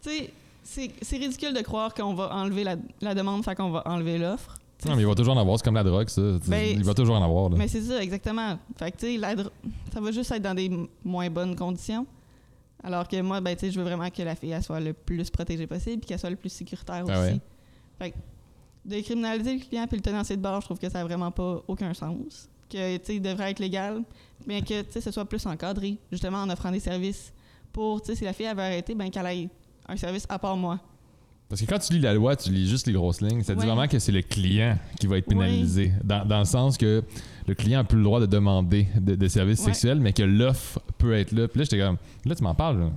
sais, c'est c'est ridicule de croire qu'on va enlever la, la demande, fait qu'on va enlever l'offre. Non, mais il va toujours en avoir. C'est comme la drogue, ça. Ben, il va toujours en avoir. Là. Mais c'est ça, exactement. Fait que, tu sais, la dro- ça va juste être dans des moins bonnes conditions. Alors que moi, ben, tu sais, je veux vraiment que la fille, elle soit le plus protégée possible puis qu'elle soit le plus sécuritaire Ah aussi. ouais. Fait que, de criminaliser le client puis le tenancier de bar, je trouve que ça n'a vraiment pas aucun sens. Que, tu sais, devrait être légal, mais que, tu sais, ce soit plus encadré, justement, en offrant des services pour, tu sais, si la fille, veut arrêter, ben, qu'elle ait un service à part moi. Parce que quand tu lis la loi, tu lis juste les grosses lignes. Ça dit vraiment que c'est le client qui va être pénalisé. Dans, dans le sens que le client n'a plus le droit de demander de- des services Ouais. sexuels, mais que l'offre peut être là. Puis là, j'étais comme, là, tu m'en parles. là.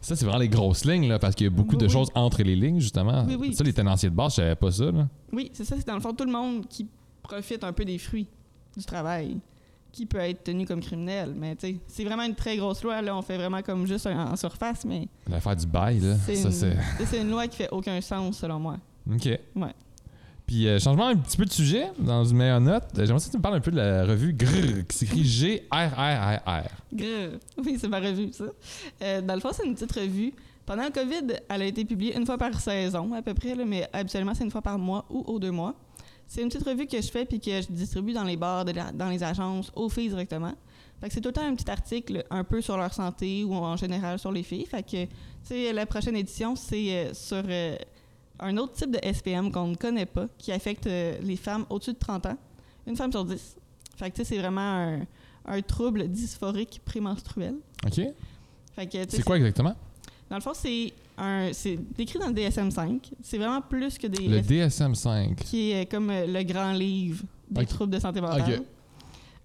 Ça, c'est vraiment les grosses lignes, là, parce qu'il y a beaucoup Oui, de oui. choses entre les lignes, justement. Oui, oui. Ça, les tenanciers de base, je savais pas ça. Là. Oui, c'est ça, c'est dans le fond tout le monde qui profite un peu des fruits du travail, qui peut être tenu comme criminel. Mais tu sais, c'est vraiment une très grosse loi. Là, on fait vraiment comme juste en surface, mais L'affaire du bail, là. c'est Ça, c'est. c'est une loi qui fait aucun sens selon moi. OK. Ouais. Puis, euh, changement un petit peu de sujet, dans une meilleure note, euh, j'aimerais que tu me parles un peu de la revue GRR, qui s'écrit G-R-R-R-R. Grrr. Oui, c'est ma revue, ça. Euh, dans le fond, c'est une petite revue. Pendant le COVID, elle a été publiée une fois par saison, à peu près, là, mais habituellement, c'est une fois par mois ou aux deux mois. C'est une petite revue que je fais puis que je distribue dans les bars, la- dans les agences, aux filles directement. Fait que c'est tout le temps un petit article un peu sur leur santé ou en général sur les filles. Fait que, tu sais, la prochaine édition, c'est euh, sur euh, un autre type de SPM qu'on ne connaît pas, qui affecte euh, les femmes au-dessus de 30 ans. Une femme sur 10. Fait que, tu sais, c'est vraiment un, un trouble dysphorique prémenstruel. OK. Fait que, C'est quoi exactement? Dans le fond, c'est un, c'est décrit dans le DSM-5. C'est vraiment plus que des Le DSM-5. qui est comme euh, le grand livre des troubles de santé mentale. Ok.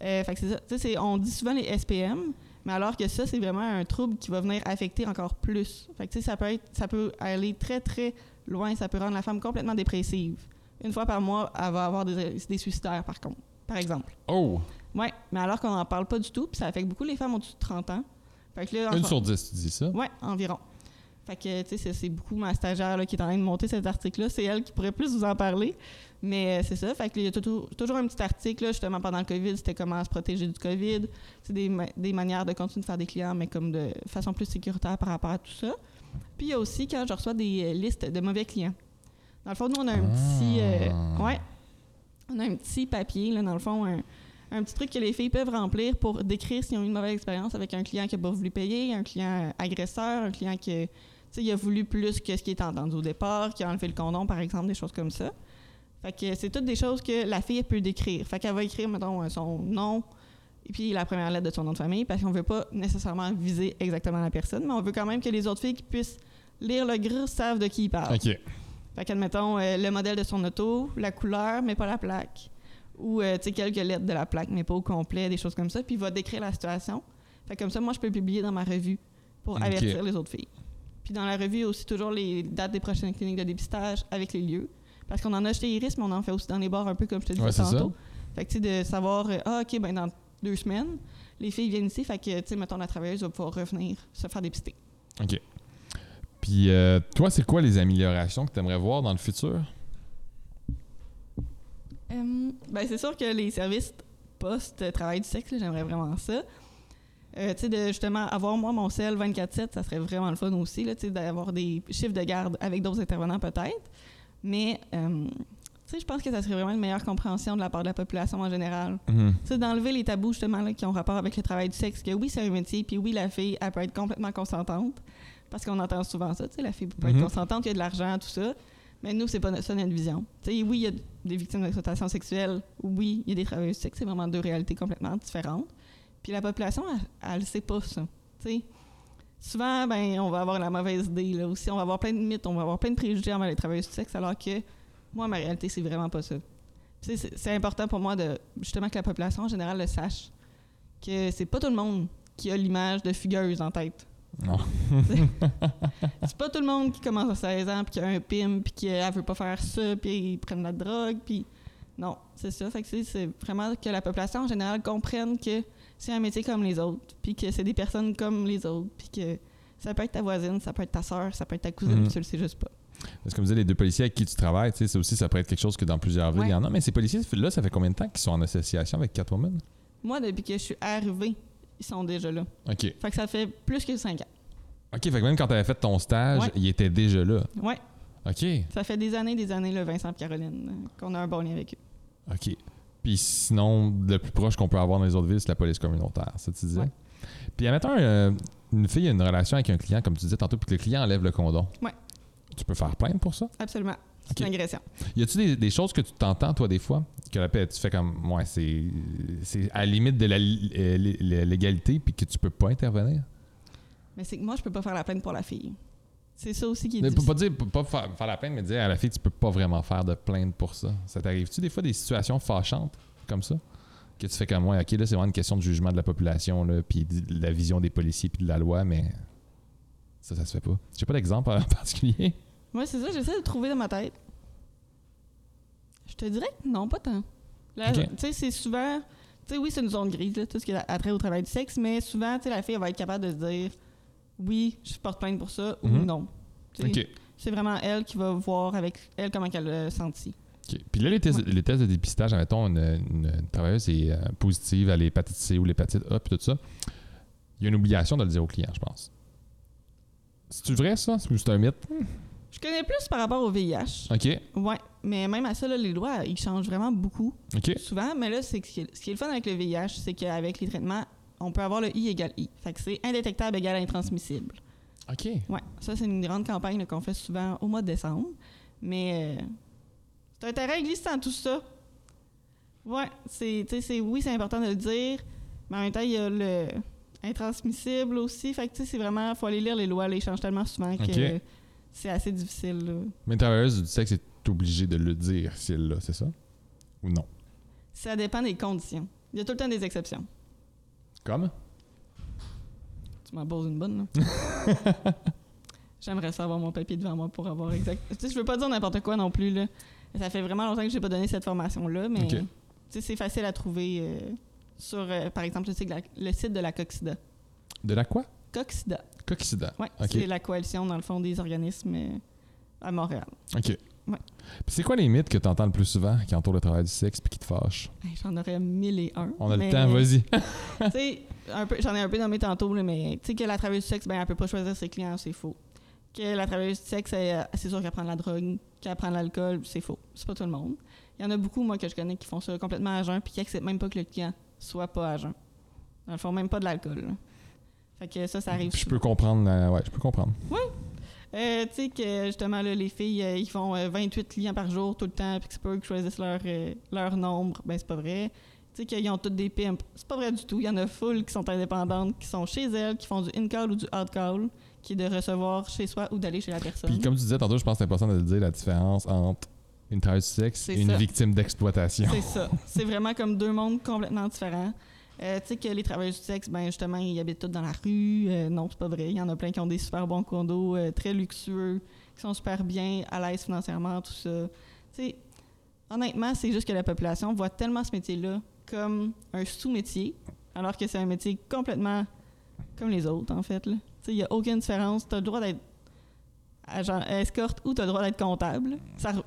Euh, fait que c'est ça. Tu sais, c'est- on dit souvent les SPM, mais alors que ça, c'est vraiment un trouble qui va venir affecter encore plus. Fait que tu sais, ça peut être, ça peut aller très très loin. Ça peut rendre la femme complètement dépressive. Une fois par mois, elle va avoir des, des suicidaires, par contre, par exemple. Oh! Ouais, mais alors qu'on n'en parle pas du tout, puis ça affecte beaucoup les femmes au-dessus de 30 ans. Fait que là, Une sur dix, tu dis ça? Ouais, environ. Fait que, tu sais, c'est- beaucoup ma stagiaire là, qui est en train de monter cet article-là. C'est elle qui pourrait plus vous en parler. Mais euh, c'est ça. Fait que, il y a toujours, un petit article, là, justement, pendant le COVID, c'était comment se protéger du COVID. C'est des, ma- des manières de continuer de faire des clients, mais comme de façon plus sécuritaire par rapport à tout ça. Puis il y a aussi quand je reçois des euh, listes de mauvais clients. Dans le fond, nous, on a un petit... euh, Ah. ouais. On a un petit papier, là, dans le fond, un, un petit truc que les filles peuvent remplir pour décrire s'ils ont eu une mauvaise expérience avec un client qui n'a pas voulu payer, un client agresseur, un client qui tu sais, il a voulu plus que ce qui est entendu au départ, qui a enlevé le condom, par exemple, des choses comme ça. Fait que c'est toutes des choses que la fille peut décrire. Fait qu'elle va écrire, mettons, euh, son nom et puis la première lettre de son nom de famille, parce qu'on veut pas nécessairement viser exactement la personne, mais on veut quand même que les autres filles qui puissent lire le gros savent de qui il parle. OK. Fait qu'admettons, euh, le modèle de son auto, la couleur, mais pas la plaque. Ou, euh, tu sais, quelques lettres de la plaque, mais pas au complet, des choses comme ça. Puis il va décrire la situation. Fait que comme ça, moi, je peux le publier dans ma revue pour avertir les autres filles. Puis dans la revue, il y a aussi toujours les dates des prochaines cliniques de dépistage avec les lieux. Parce qu'on en a chez Iris, mais on en fait aussi dans les bars, un peu comme je te disais Ouais, c'est ça. tantôt. Fait que, tu sais, de savoir, euh, ah, OK, ben dans deux semaines, les filles viennent ici. Fait que, tu sais, mettons, la travailleuse va pouvoir revenir se faire dépister. OK. Puis, euh, toi, c'est quoi les améliorations que tu aimerais voir dans le futur? Euh, ben, c'est sûr que les services post-travail du sexe, j'aimerais vraiment ça. Euh, tu sais, de justement avoir moi mon sel 24-7, ça serait vraiment le fun aussi, là, tu sais, d'avoir des chiffres de garde avec d'autres intervenants peut-être. Mais, euh, tu sais, je pense que ça serait vraiment une meilleure compréhension de la part de la population en général. Mhm. Tu sais, d'enlever les tabous justement là, qui ont rapport avec le travail du sexe, que oui, c'est un métier, puis oui, la fille, elle peut être complètement consentante, parce qu'on entend souvent ça, tu sais, la fille peut Mhm. être consentante, il y a de l'argent, tout ça. Mais nous, c'est pas ça notre vision. Tu sais, oui, il y a des victimes d'exploitation sexuelle, oui, il y a des travailleurs du sexe, c'est vraiment deux réalités complètement différentes. Puis la population, elle, elle sait pas ça. Tu sais, souvent, ben, on va avoir la mauvaise idée là aussi, on va avoir plein de mythes, on va avoir plein de préjugés envers les travailleurs du sexe, alors que moi, ma réalité, c'est vraiment pas ça. Tu sais, c'est important pour moi de justement que la population en général le sache, que c'est pas tout le monde qui a l'image de fugueuse en tête. Non. C'est pas tout le monde qui commence à 16 ans puis qui a un PIM puis qui elle veut pas faire ça puis ils prennent la drogue puis non, c'est ça. Fait que c'est- c'est vraiment que la population en général comprenne que c'est un métier comme les autres puis que c'est des personnes comme les autres puis que ça peut être ta voisine, ça peut être ta soeur, ça peut être ta cousine, puis tu le sais juste pas. Parce que comme vous dites, les deux policiers avec qui tu travailles, tu sais, ça aussi, ça pourrait être quelque chose que dans plusieurs villes, Ouais. il y en a. Mais ces policiers-là, ça fait combien de temps qu'ils sont en association avec Catwoman? Moi, depuis que je suis arrivée, ils sont déjà là. OK. Fait que ça fait plus que 5 ans. OK, fait que même quand tu avais fait ton stage, Ouais. ils étaient déjà là. Ouais, OK. ça fait des années, des années, le Vincent et Caroline, qu'on a un bon lien avec eux. OK. Puis sinon, le plus proche qu'on peut avoir dans les autres villes, c'est la police communautaire, ça tu disais? Ouais. Puis admettons, euh, une fille a une relation avec un client, comme tu disais tantôt, puis que le client enlève le condom. Ouais. Tu peux faire plainte pour ça? Absolument. C'est une agression. Y a-tu des, des choses que tu t'entends, toi, des fois, que la paix, tu fais comme, ouais, c'est c'est à la limite de la euh, légalité, puis que tu peux pas intervenir? Mais c'est que moi, je peux pas faire la plainte pour la fille. C'est ça aussi qui est Mais difficile. pas dire, pas faire, faire la plainte, mais dire à la fille, tu peux pas vraiment faire de plainte pour ça. Ça t'arrive-tu des fois des situations fâchantes comme ça? Que tu fais comme moi, ok, là, c'est vraiment une question de jugement de la population, là, puis de la vision des policiers, puis de la loi, mais ça, ça se fait pas. J'ai pas d'exemple en particulier. Moi, c'est ça, j'essaie de trouver dans ma tête. Je te dirais que non, pas tant. Là, Ok. Tu sais, c'est souvent. Tu sais, oui, c'est une zone grise, là, tout ce qui a trait au travail du sexe, mais souvent, tu sais, la fille, elle va être capable de se dire oui, je porte plainte pour ça Mhm. ou non. Sais, Ok. C'est vraiment elle qui va voir avec elle comment elle l'a senti. Puis là, les tests, les tests de dépistage, admettons, une, une travailleuse est euh, positive à l'hépatite C ou l'hépatite A, puis tout ça. Il y a une obligation de le dire au client, je pense. C'est-tu vrai, ça? Ou c'est un mythe? Je Je connais plus par rapport au VIH. OK. Ouais, mais même à ça, là, les lois, ils changent vraiment beaucoup, OK. souvent. Mais là, c'est ce qui est le fun avec le VIH, c'est qu'avec les traitements, on peut avoir le I égale I. Fait que c'est indétectable égale intransmissible. OK. Ouais, ça, c'est une grande campagne qu'on fait souvent au mois de décembre. Mais euh, c'est un terrain glissant, tout ça. Ouais, c'est, c'est, oui, c'est important de le dire, mais en même temps, il y a le intransmissible aussi. Fait que, tu sais, c'est vraiment, faut aller lire les lois, là, ils changent tellement souvent que c'est assez difficile. là. Mais travailleuse du sexe est obligée de le dire si elle l'a, c'est ça? Ou non? Ça dépend des conditions. Il y a tout le temps des exceptions. Comme? Tu m'en poses une bonne, là. J'aimerais ça avoir mon papier devant moi pour avoir exact. Tu sais, je veux pas dire n'importe quoi non plus, là. Ça fait vraiment longtemps que j'ai pas donné cette formation-là, mais tu sais, c'est facile à trouver euh, sur, euh, par exemple, le site, de la, le site de la Coxida. De la quoi? Coxida, Coxida. ouais, Ok. c'est la coalition, dans le fond, des organismes euh, à Montréal. OK. Ouais. C'est quoi les mythes que tu entends le plus souvent qui entourent le travail du sexe puis qui te fâchent? Hey, J'en aurais mille et un. On a mais, le temps, vas-y. j'en ai un peu nommé tantôt, là, mais tu sais que la travailleuse du sexe, ben, elle peut pas choisir ses clients, c'est faux. Que la travailleuse du sexe, c'est sûr qu'elle prend de la drogue, qu'elle prend de l'alcool, c'est faux. C'est pas tout le monde. Il y en a beaucoup, moi, que je connais qui font ça complètement à jeun puis qui acceptent même pas que le client soit pas à jeun. Ils font même pas de l'alcool. Fait que ça, ça arrive Puis je peux comprendre. euh, ouais, je peux comprendre. Euh, tu sais que justement, là, les filles, euh, ils font euh, 28 clients par jour tout le temps, puis que c'est pas eux qui choisissent leur, euh, leur nombre. Ben, c'est pas vrai. Tu sais qu'ils ont toutes des pimps. C'est pas vrai du tout. Il y en a full qui sont indépendantes, qui sont chez elles, qui font du in-call ou du out-call, qui est de recevoir chez soi ou d'aller chez la personne. Puis comme tu disais tantôt, je pense que c'est important de dire, la différence entre une travailleuse du sexe et une ça. victime d'exploitation. C'est ça. C'est vraiment comme deux mondes complètement différents. Euh, tu sais que les travailleurs du sexe, ben justement, ils habitent tous dans la rue. Euh, non, c'est pas vrai. Il y en a plein qui ont des super bons condos, euh, très luxueux, qui sont super bien, à l'aise financièrement, tout ça. Tu sais, honnêtement, c'est juste que la population voit tellement ce métier-là comme un sous-métier, alors que c'est un métier complètement comme les autres, en fait. Tu sais, il n'y a aucune différence. Tu as le droit d'être escorte ou tu as le droit d'être comptable.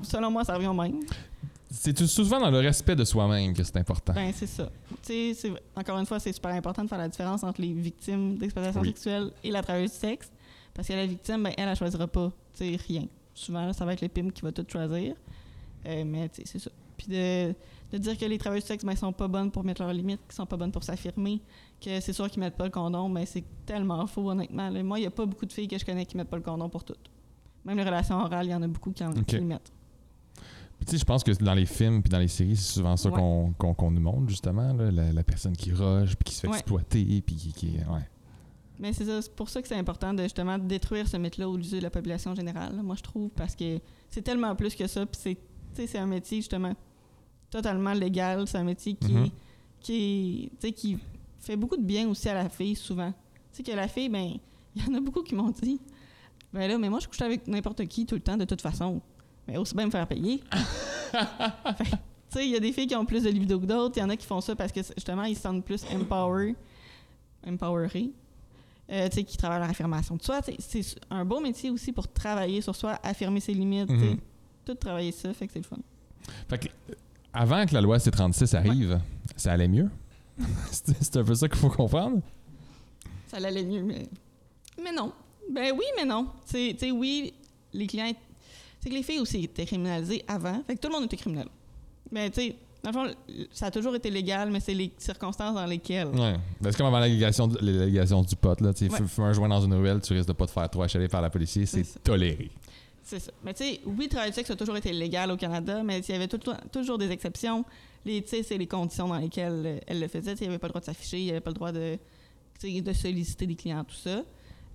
Selon moi, ça revient au même. C'est souvent dans le respect de soi-même que c'est important? Ben, c'est ça. Tu sais, c'est- encore une fois, c'est super important de faire la différence entre les victimes d'exploitation Oui. sexuelle et la travailleuse du sexe. Parce que la victime, ben, elle, elle choisira pas, rien. Souvent, là, ça va être le PIM qui va tout choisir. Euh, mais, c'est ça. Puis de, de dire que les travailleuses du sexe, ben, sont pas bonnes pour mettre leurs limites, qu'ils sont pas bonnes pour s'affirmer, que c'est sûr qu'ils mettent pas le condom, ben, c'est tellement faux, honnêtement. là. Moi, il y a pas beaucoup de filles que je connais qui mettent pas le condom pour toutes. Même les relations orales, il y en a beaucoup qui, en, Ok. qui le mettent. Tu sais, je pense que dans les films puis dans les séries, c'est souvent ça Ouais. qu'on qu'on- qu'on nous montre, justement. là, la, la personne qui rush, puis qui se fait Ouais. exploiter, puis qui... qui- ouais. Mais c'est ça, c'est pour ça que c'est important de justement détruire ce mythe-là aux yeux de la population générale. là, Moi, je trouve, parce que c'est tellement plus que ça. Puis c'est, tu sais, c'est un métier justement totalement légal. C'est un métier qui, Mhm. qui, qui fait beaucoup de bien aussi à la fille souvent. Tu sais que la fille, ben, il y en a beaucoup qui m'ont dit, ben là, mais moi, je couche avec n'importe qui tout le temps de toute façon. Mais aussi bien me faire payer. Tu sais, il y a des filles qui ont plus de libido que d'autres. Il y en a qui font ça parce que justement, ils se sentent plus empower, empowerés. Euh, tu sais, qui travaillent à l'affirmation de soi. C'est un beau métier aussi pour travailler sur soi, affirmer ses limites. sais. Mhm. Tout travailler ça, fait que c'est le fun. Fait que, avant que la loi C-36 arrive, ça allait mieux? c'est un peu ça qu'il faut comprendre? Ça allait mieux, mais. Mais non. Ben oui, mais non. Tu sais, oui, les clients. C'est que les filles aussi étaient criminalisées avant. Fait que tout le monde était criminel. Mais tu sais, dans le fond, ça a toujours été légal, mais c'est les circonstances dans lesquelles. Ouais. Ben, c'est comme avant l'allégation du, l'allégation du pot. Là, tu Ouais. fais- fais un joint dans une ruelle, tu risques de pas te faire trop achaler par la policier. C'est toléré. C'est ça. Mais tu sais, oui, le travail du sexe a toujours été légal au Canada, mais il y avait tout- toujours des exceptions. Les, tu sais, c'est les conditions dans lesquelles euh, elle le faisait. Il n'y avait pas le droit de s'afficher, il n'y avait pas le droit de, de solliciter des clients, tout ça.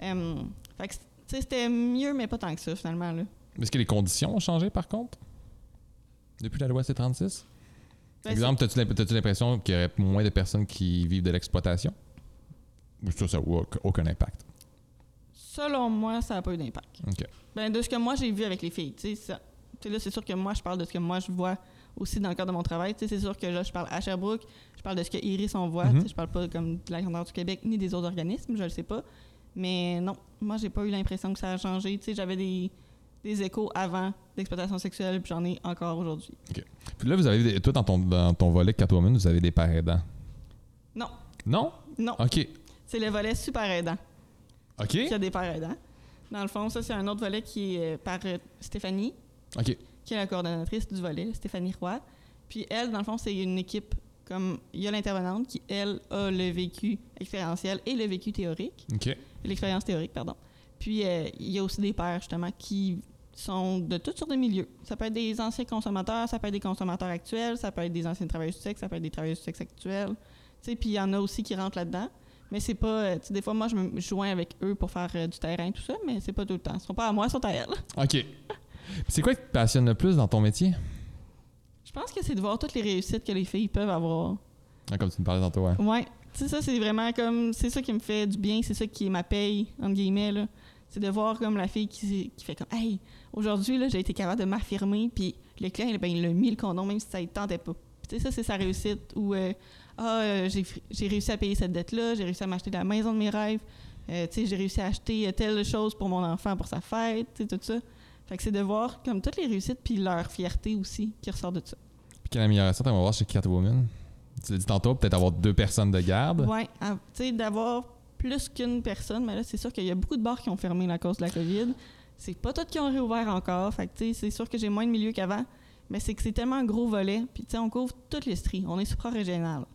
Euh, fait que, tu sais, c'était mieux, mais pas tant que ça, finalement. Là. Est-ce que les conditions ont changé, par contre? Depuis la loi C-36? Ben, Exemple, as-tu l'imp- as-tu l'impression qu'il y aurait moins de personnes qui vivent de l'exploitation? Ou ça, ça n'a aucun- impact? Selon moi, ça n'a pas eu d'impact. Ben, de ce que moi j'ai vu avec les filles, tu sais, là, c'est sûr que moi, je parle de ce que moi je vois aussi dans le cadre de mon travail. Tu sais, c'est sûr que là, je parle à Sherbrooke, je parle de ce que Iris on voit. Sais, Je parle pas comme de la grandeur du Québec ni des autres organismes, je le sais pas. Mais non, moi, j'ai pas eu l'impression que ça a changé. Tu sais, j'avais des, des échos avant d'exploitation sexuelle, puis j'en ai encore aujourd'hui. Puis là, vous avez des- toi, dans ton, dans ton volet Catwoman, vous avez des pères aidants. Non, Non? non, OK. c'est le volet super aidant OK. qui a des pères aidants. Dans le fond, ça, c'est un autre volet qui est euh, par euh, Stéphanie, OK. qui est la coordonnatrice du volet, Stéphanie Roy. Puis elle, dans le fond, c'est une équipe comme il y a l'intervenante qui, elle, a le vécu expérientiel et le vécu théorique, OK. l'expérience théorique, pardon. Puis euh, il y a aussi des pairs, justement, qui sont de toutes sortes de milieux. Ça peut être des anciens consommateurs, ça peut être des consommateurs actuels, ça peut être des anciens travailleurs du sexe, ça peut être des travailleurs du sexe actuels. Tu sais, puis il y en a aussi qui rentrent là-dedans. Mais c'est pas. euh, Tu sais, des fois, moi, je me joins avec eux pour faire euh, du terrain, tout ça, mais c'est pas tout le temps. Ils sont pas à moi, ils sont à elle. OK. C'est quoi qui te passionne le plus dans ton métier? Je pense que c'est de voir toutes les réussites que les filles peuvent avoir. Ah, comme tu me parlais tantôt, ouais. Ouais. Tu sais, ça, c'est vraiment comme. C'est ça qui me fait du bien, c'est ça qui est ma paye, entre guillemets, là. C'est de voir comme la fille qui, qui fait comme Hey, aujourd'hui, j'ai été capable de m'affirmer, puis le client, ben, il a mis le condom, même si ça ne tentait pas. Puis, tu ça, c'est sa réussite. Ou, euh, ah, euh, j'ai réussi à payer cette dette-là, j'ai réussi à m'acheter la maison de mes rêves, euh, tu sais, j'ai réussi à acheter telle chose pour mon enfant pour sa fête, tu sais, tout ça. Fait que c'est de voir comme toutes les réussites, puis leur fierté aussi qui ressort de ça. Puis quelle amélioration t'aimerais voir chez Catwoman? Tu l'as dit tantôt, peut-être avoir deux personnes de garde. Ouais, à- tu sais, d'avoir plus qu'une personne, mais là, c'est sûr qu'il y a beaucoup de bars qui ont fermé à cause de la COVID. C'est pas tous qui ont réouvert encore. Fait que, c'est sûr que j'ai moins de milieux qu'avant, mais c'est que c'est tellement un gros volet. Puis, tu sais, on couvre toute l'Estrie. On est supra-régional.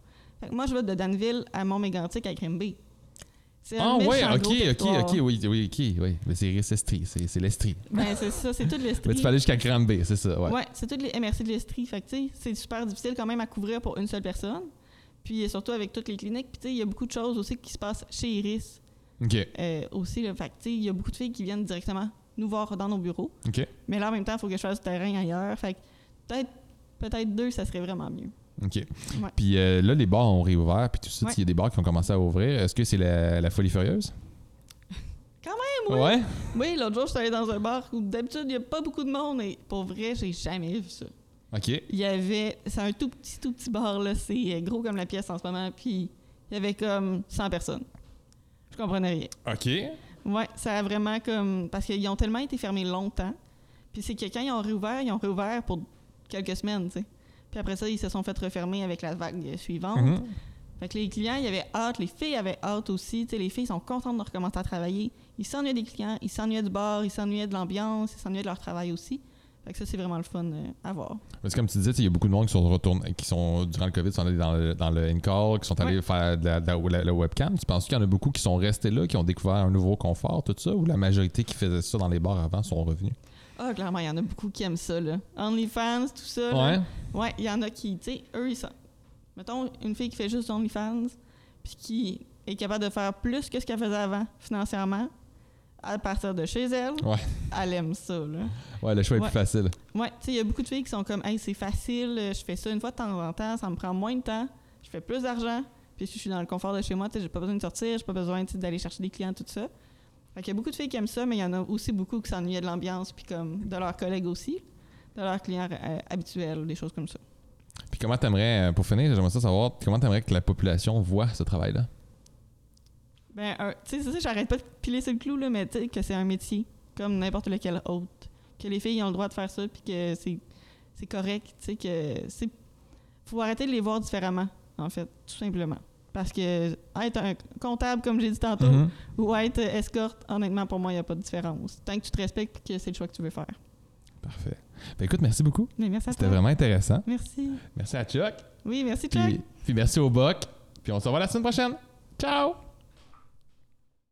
Fait que moi, je vais de Danville à Mont-Mégantic à Grimby. C'est un Ah ouais, méchant ok, ok, ok, oui, oui, ok, oui. Mais c'est l'Estrie, c'est c'est l'Estrie. Ben, c'est ça, c'est toute Mais l'Estrie. tu peux aller jusqu'à Granby, c'est ça, ouais. Ouais, c'est toutes les MRC de l'Estrie. Fait que, tu sais, c'est super difficile quand même à couvrir pour une seule personne. Puis, surtout avec toutes les cliniques. Puis, tu sais, il y a beaucoup de choses aussi qui se passent chez Iris. Ok, Euh, aussi, là, fait que, tu sais, il y a beaucoup de filles qui viennent directement nous voir dans nos bureaux. Mais là, en même temps, il faut que je fasse du terrain ailleurs. Fait que peut-être peut-être deux, ça serait vraiment mieux. ok. Ouais. Puis euh, là, les bars ont réouvert, puis tout ça, Ouais. il y a des bars qui ont commencé à ouvrir. Est-ce que c'est la, la folie furieuse? Quand même, oui. Ouais. Oui, l'autre jour, je suis allée dans un bar où d'habitude, il n'y a pas beaucoup de monde. Et pour vrai, j'ai jamais vu ça. Ok. Il y avait. C'est un tout petit, tout petit bar, là. C'est euh, gros comme la pièce en ce moment. Puis il y avait comme 100 personnes. Je comprenais rien. Ok. Ouais, ça a vraiment comme. Parce qu'ils ont tellement été fermés longtemps. Puis c'est que quand ils ont réouvert, ils ont réouvert pour quelques semaines, tu sais. Puis après ça, ils se sont fait refermer avec la vague suivante. Mhm. Fait que les clients, ils avaient hâte, les filles avaient hâte aussi. Tu sais, les filles sont contentes de recommencer à travailler. Ils s'ennuyaient des clients, ils s'ennuyaient du bar, ils s'ennuyaient de l'ambiance, ils s'ennuyaient de leur travail aussi. Fait que ça, c'est vraiment le fun euh, à voir. Parce que comme tu disais, il y a beaucoup de monde qui sont retournés, qui sont, durant le COVID, sont allés dans le, dans le in-call, qui sont allés Ouais. faire de la, de la- la- la webcam. Tu penses qu'il y en a beaucoup qui sont restés là, qui ont découvert un nouveau confort, tout ça, ou la majorité qui faisait ça dans les bars avant sont revenus? Ah, clairement, il y en a beaucoup qui aiment ça, là. OnlyFans, tout ça. là. Ouais. Ouais, il y en a qui, tu sais, eux, ils sont. Mettons, une fille qui fait juste OnlyFans, puis qui est capable de faire plus que ce qu'elle faisait avant, financièrement, à partir de chez elle, Ouais. elle aime ça, là. Ouais, le choix est plus facile. Ouais, tu sais, il y a beaucoup de filles qui sont comme, hey, c'est facile, euh, je fais ça une fois de temps en temps, ça me prend moins de temps, je fais plus d'argent, puis si je suis dans le confort de chez moi, tu sais, j'ai pas besoin de sortir, j'ai pas besoin d'aller chercher des clients, tout ça. Fait qu'il y a beaucoup de filles qui aiment ça, mais il y en a aussi beaucoup qui s'ennuyaient de l'ambiance, puis comme de leurs collègues aussi, de leurs clients euh, habituels, des choses comme ça. Puis comment t'aimerais, euh, pour finir, j'aimerais ça savoir, comment t'aimerais que la population voit ce travail-là? Ben, tu sais, c'est ça, j'arrête pas de piler sur le clou, là, mais tu sais, que c'est un métier, comme n'importe lequel autre. Que les filles ont le droit de faire ça, puis que c'est, c'est correct, tu sais, que c'est. Faut arrêter de les voir différemment, en fait, tout simplement. Parce que être un comptable, comme j'ai dit tantôt, Mhm. ou être escorte, honnêtement, pour moi, il n'y a pas de différence. Tant que tu te respectes et que c'est le choix que tu veux faire. Parfait. Ben écoute, merci beaucoup. Mais merci à C'était vraiment intéressant. Merci. Merci à Chuck. Oui, merci, Chuck. Puis, puis merci au Boc. Puis on se revoit la semaine prochaine. Ciao!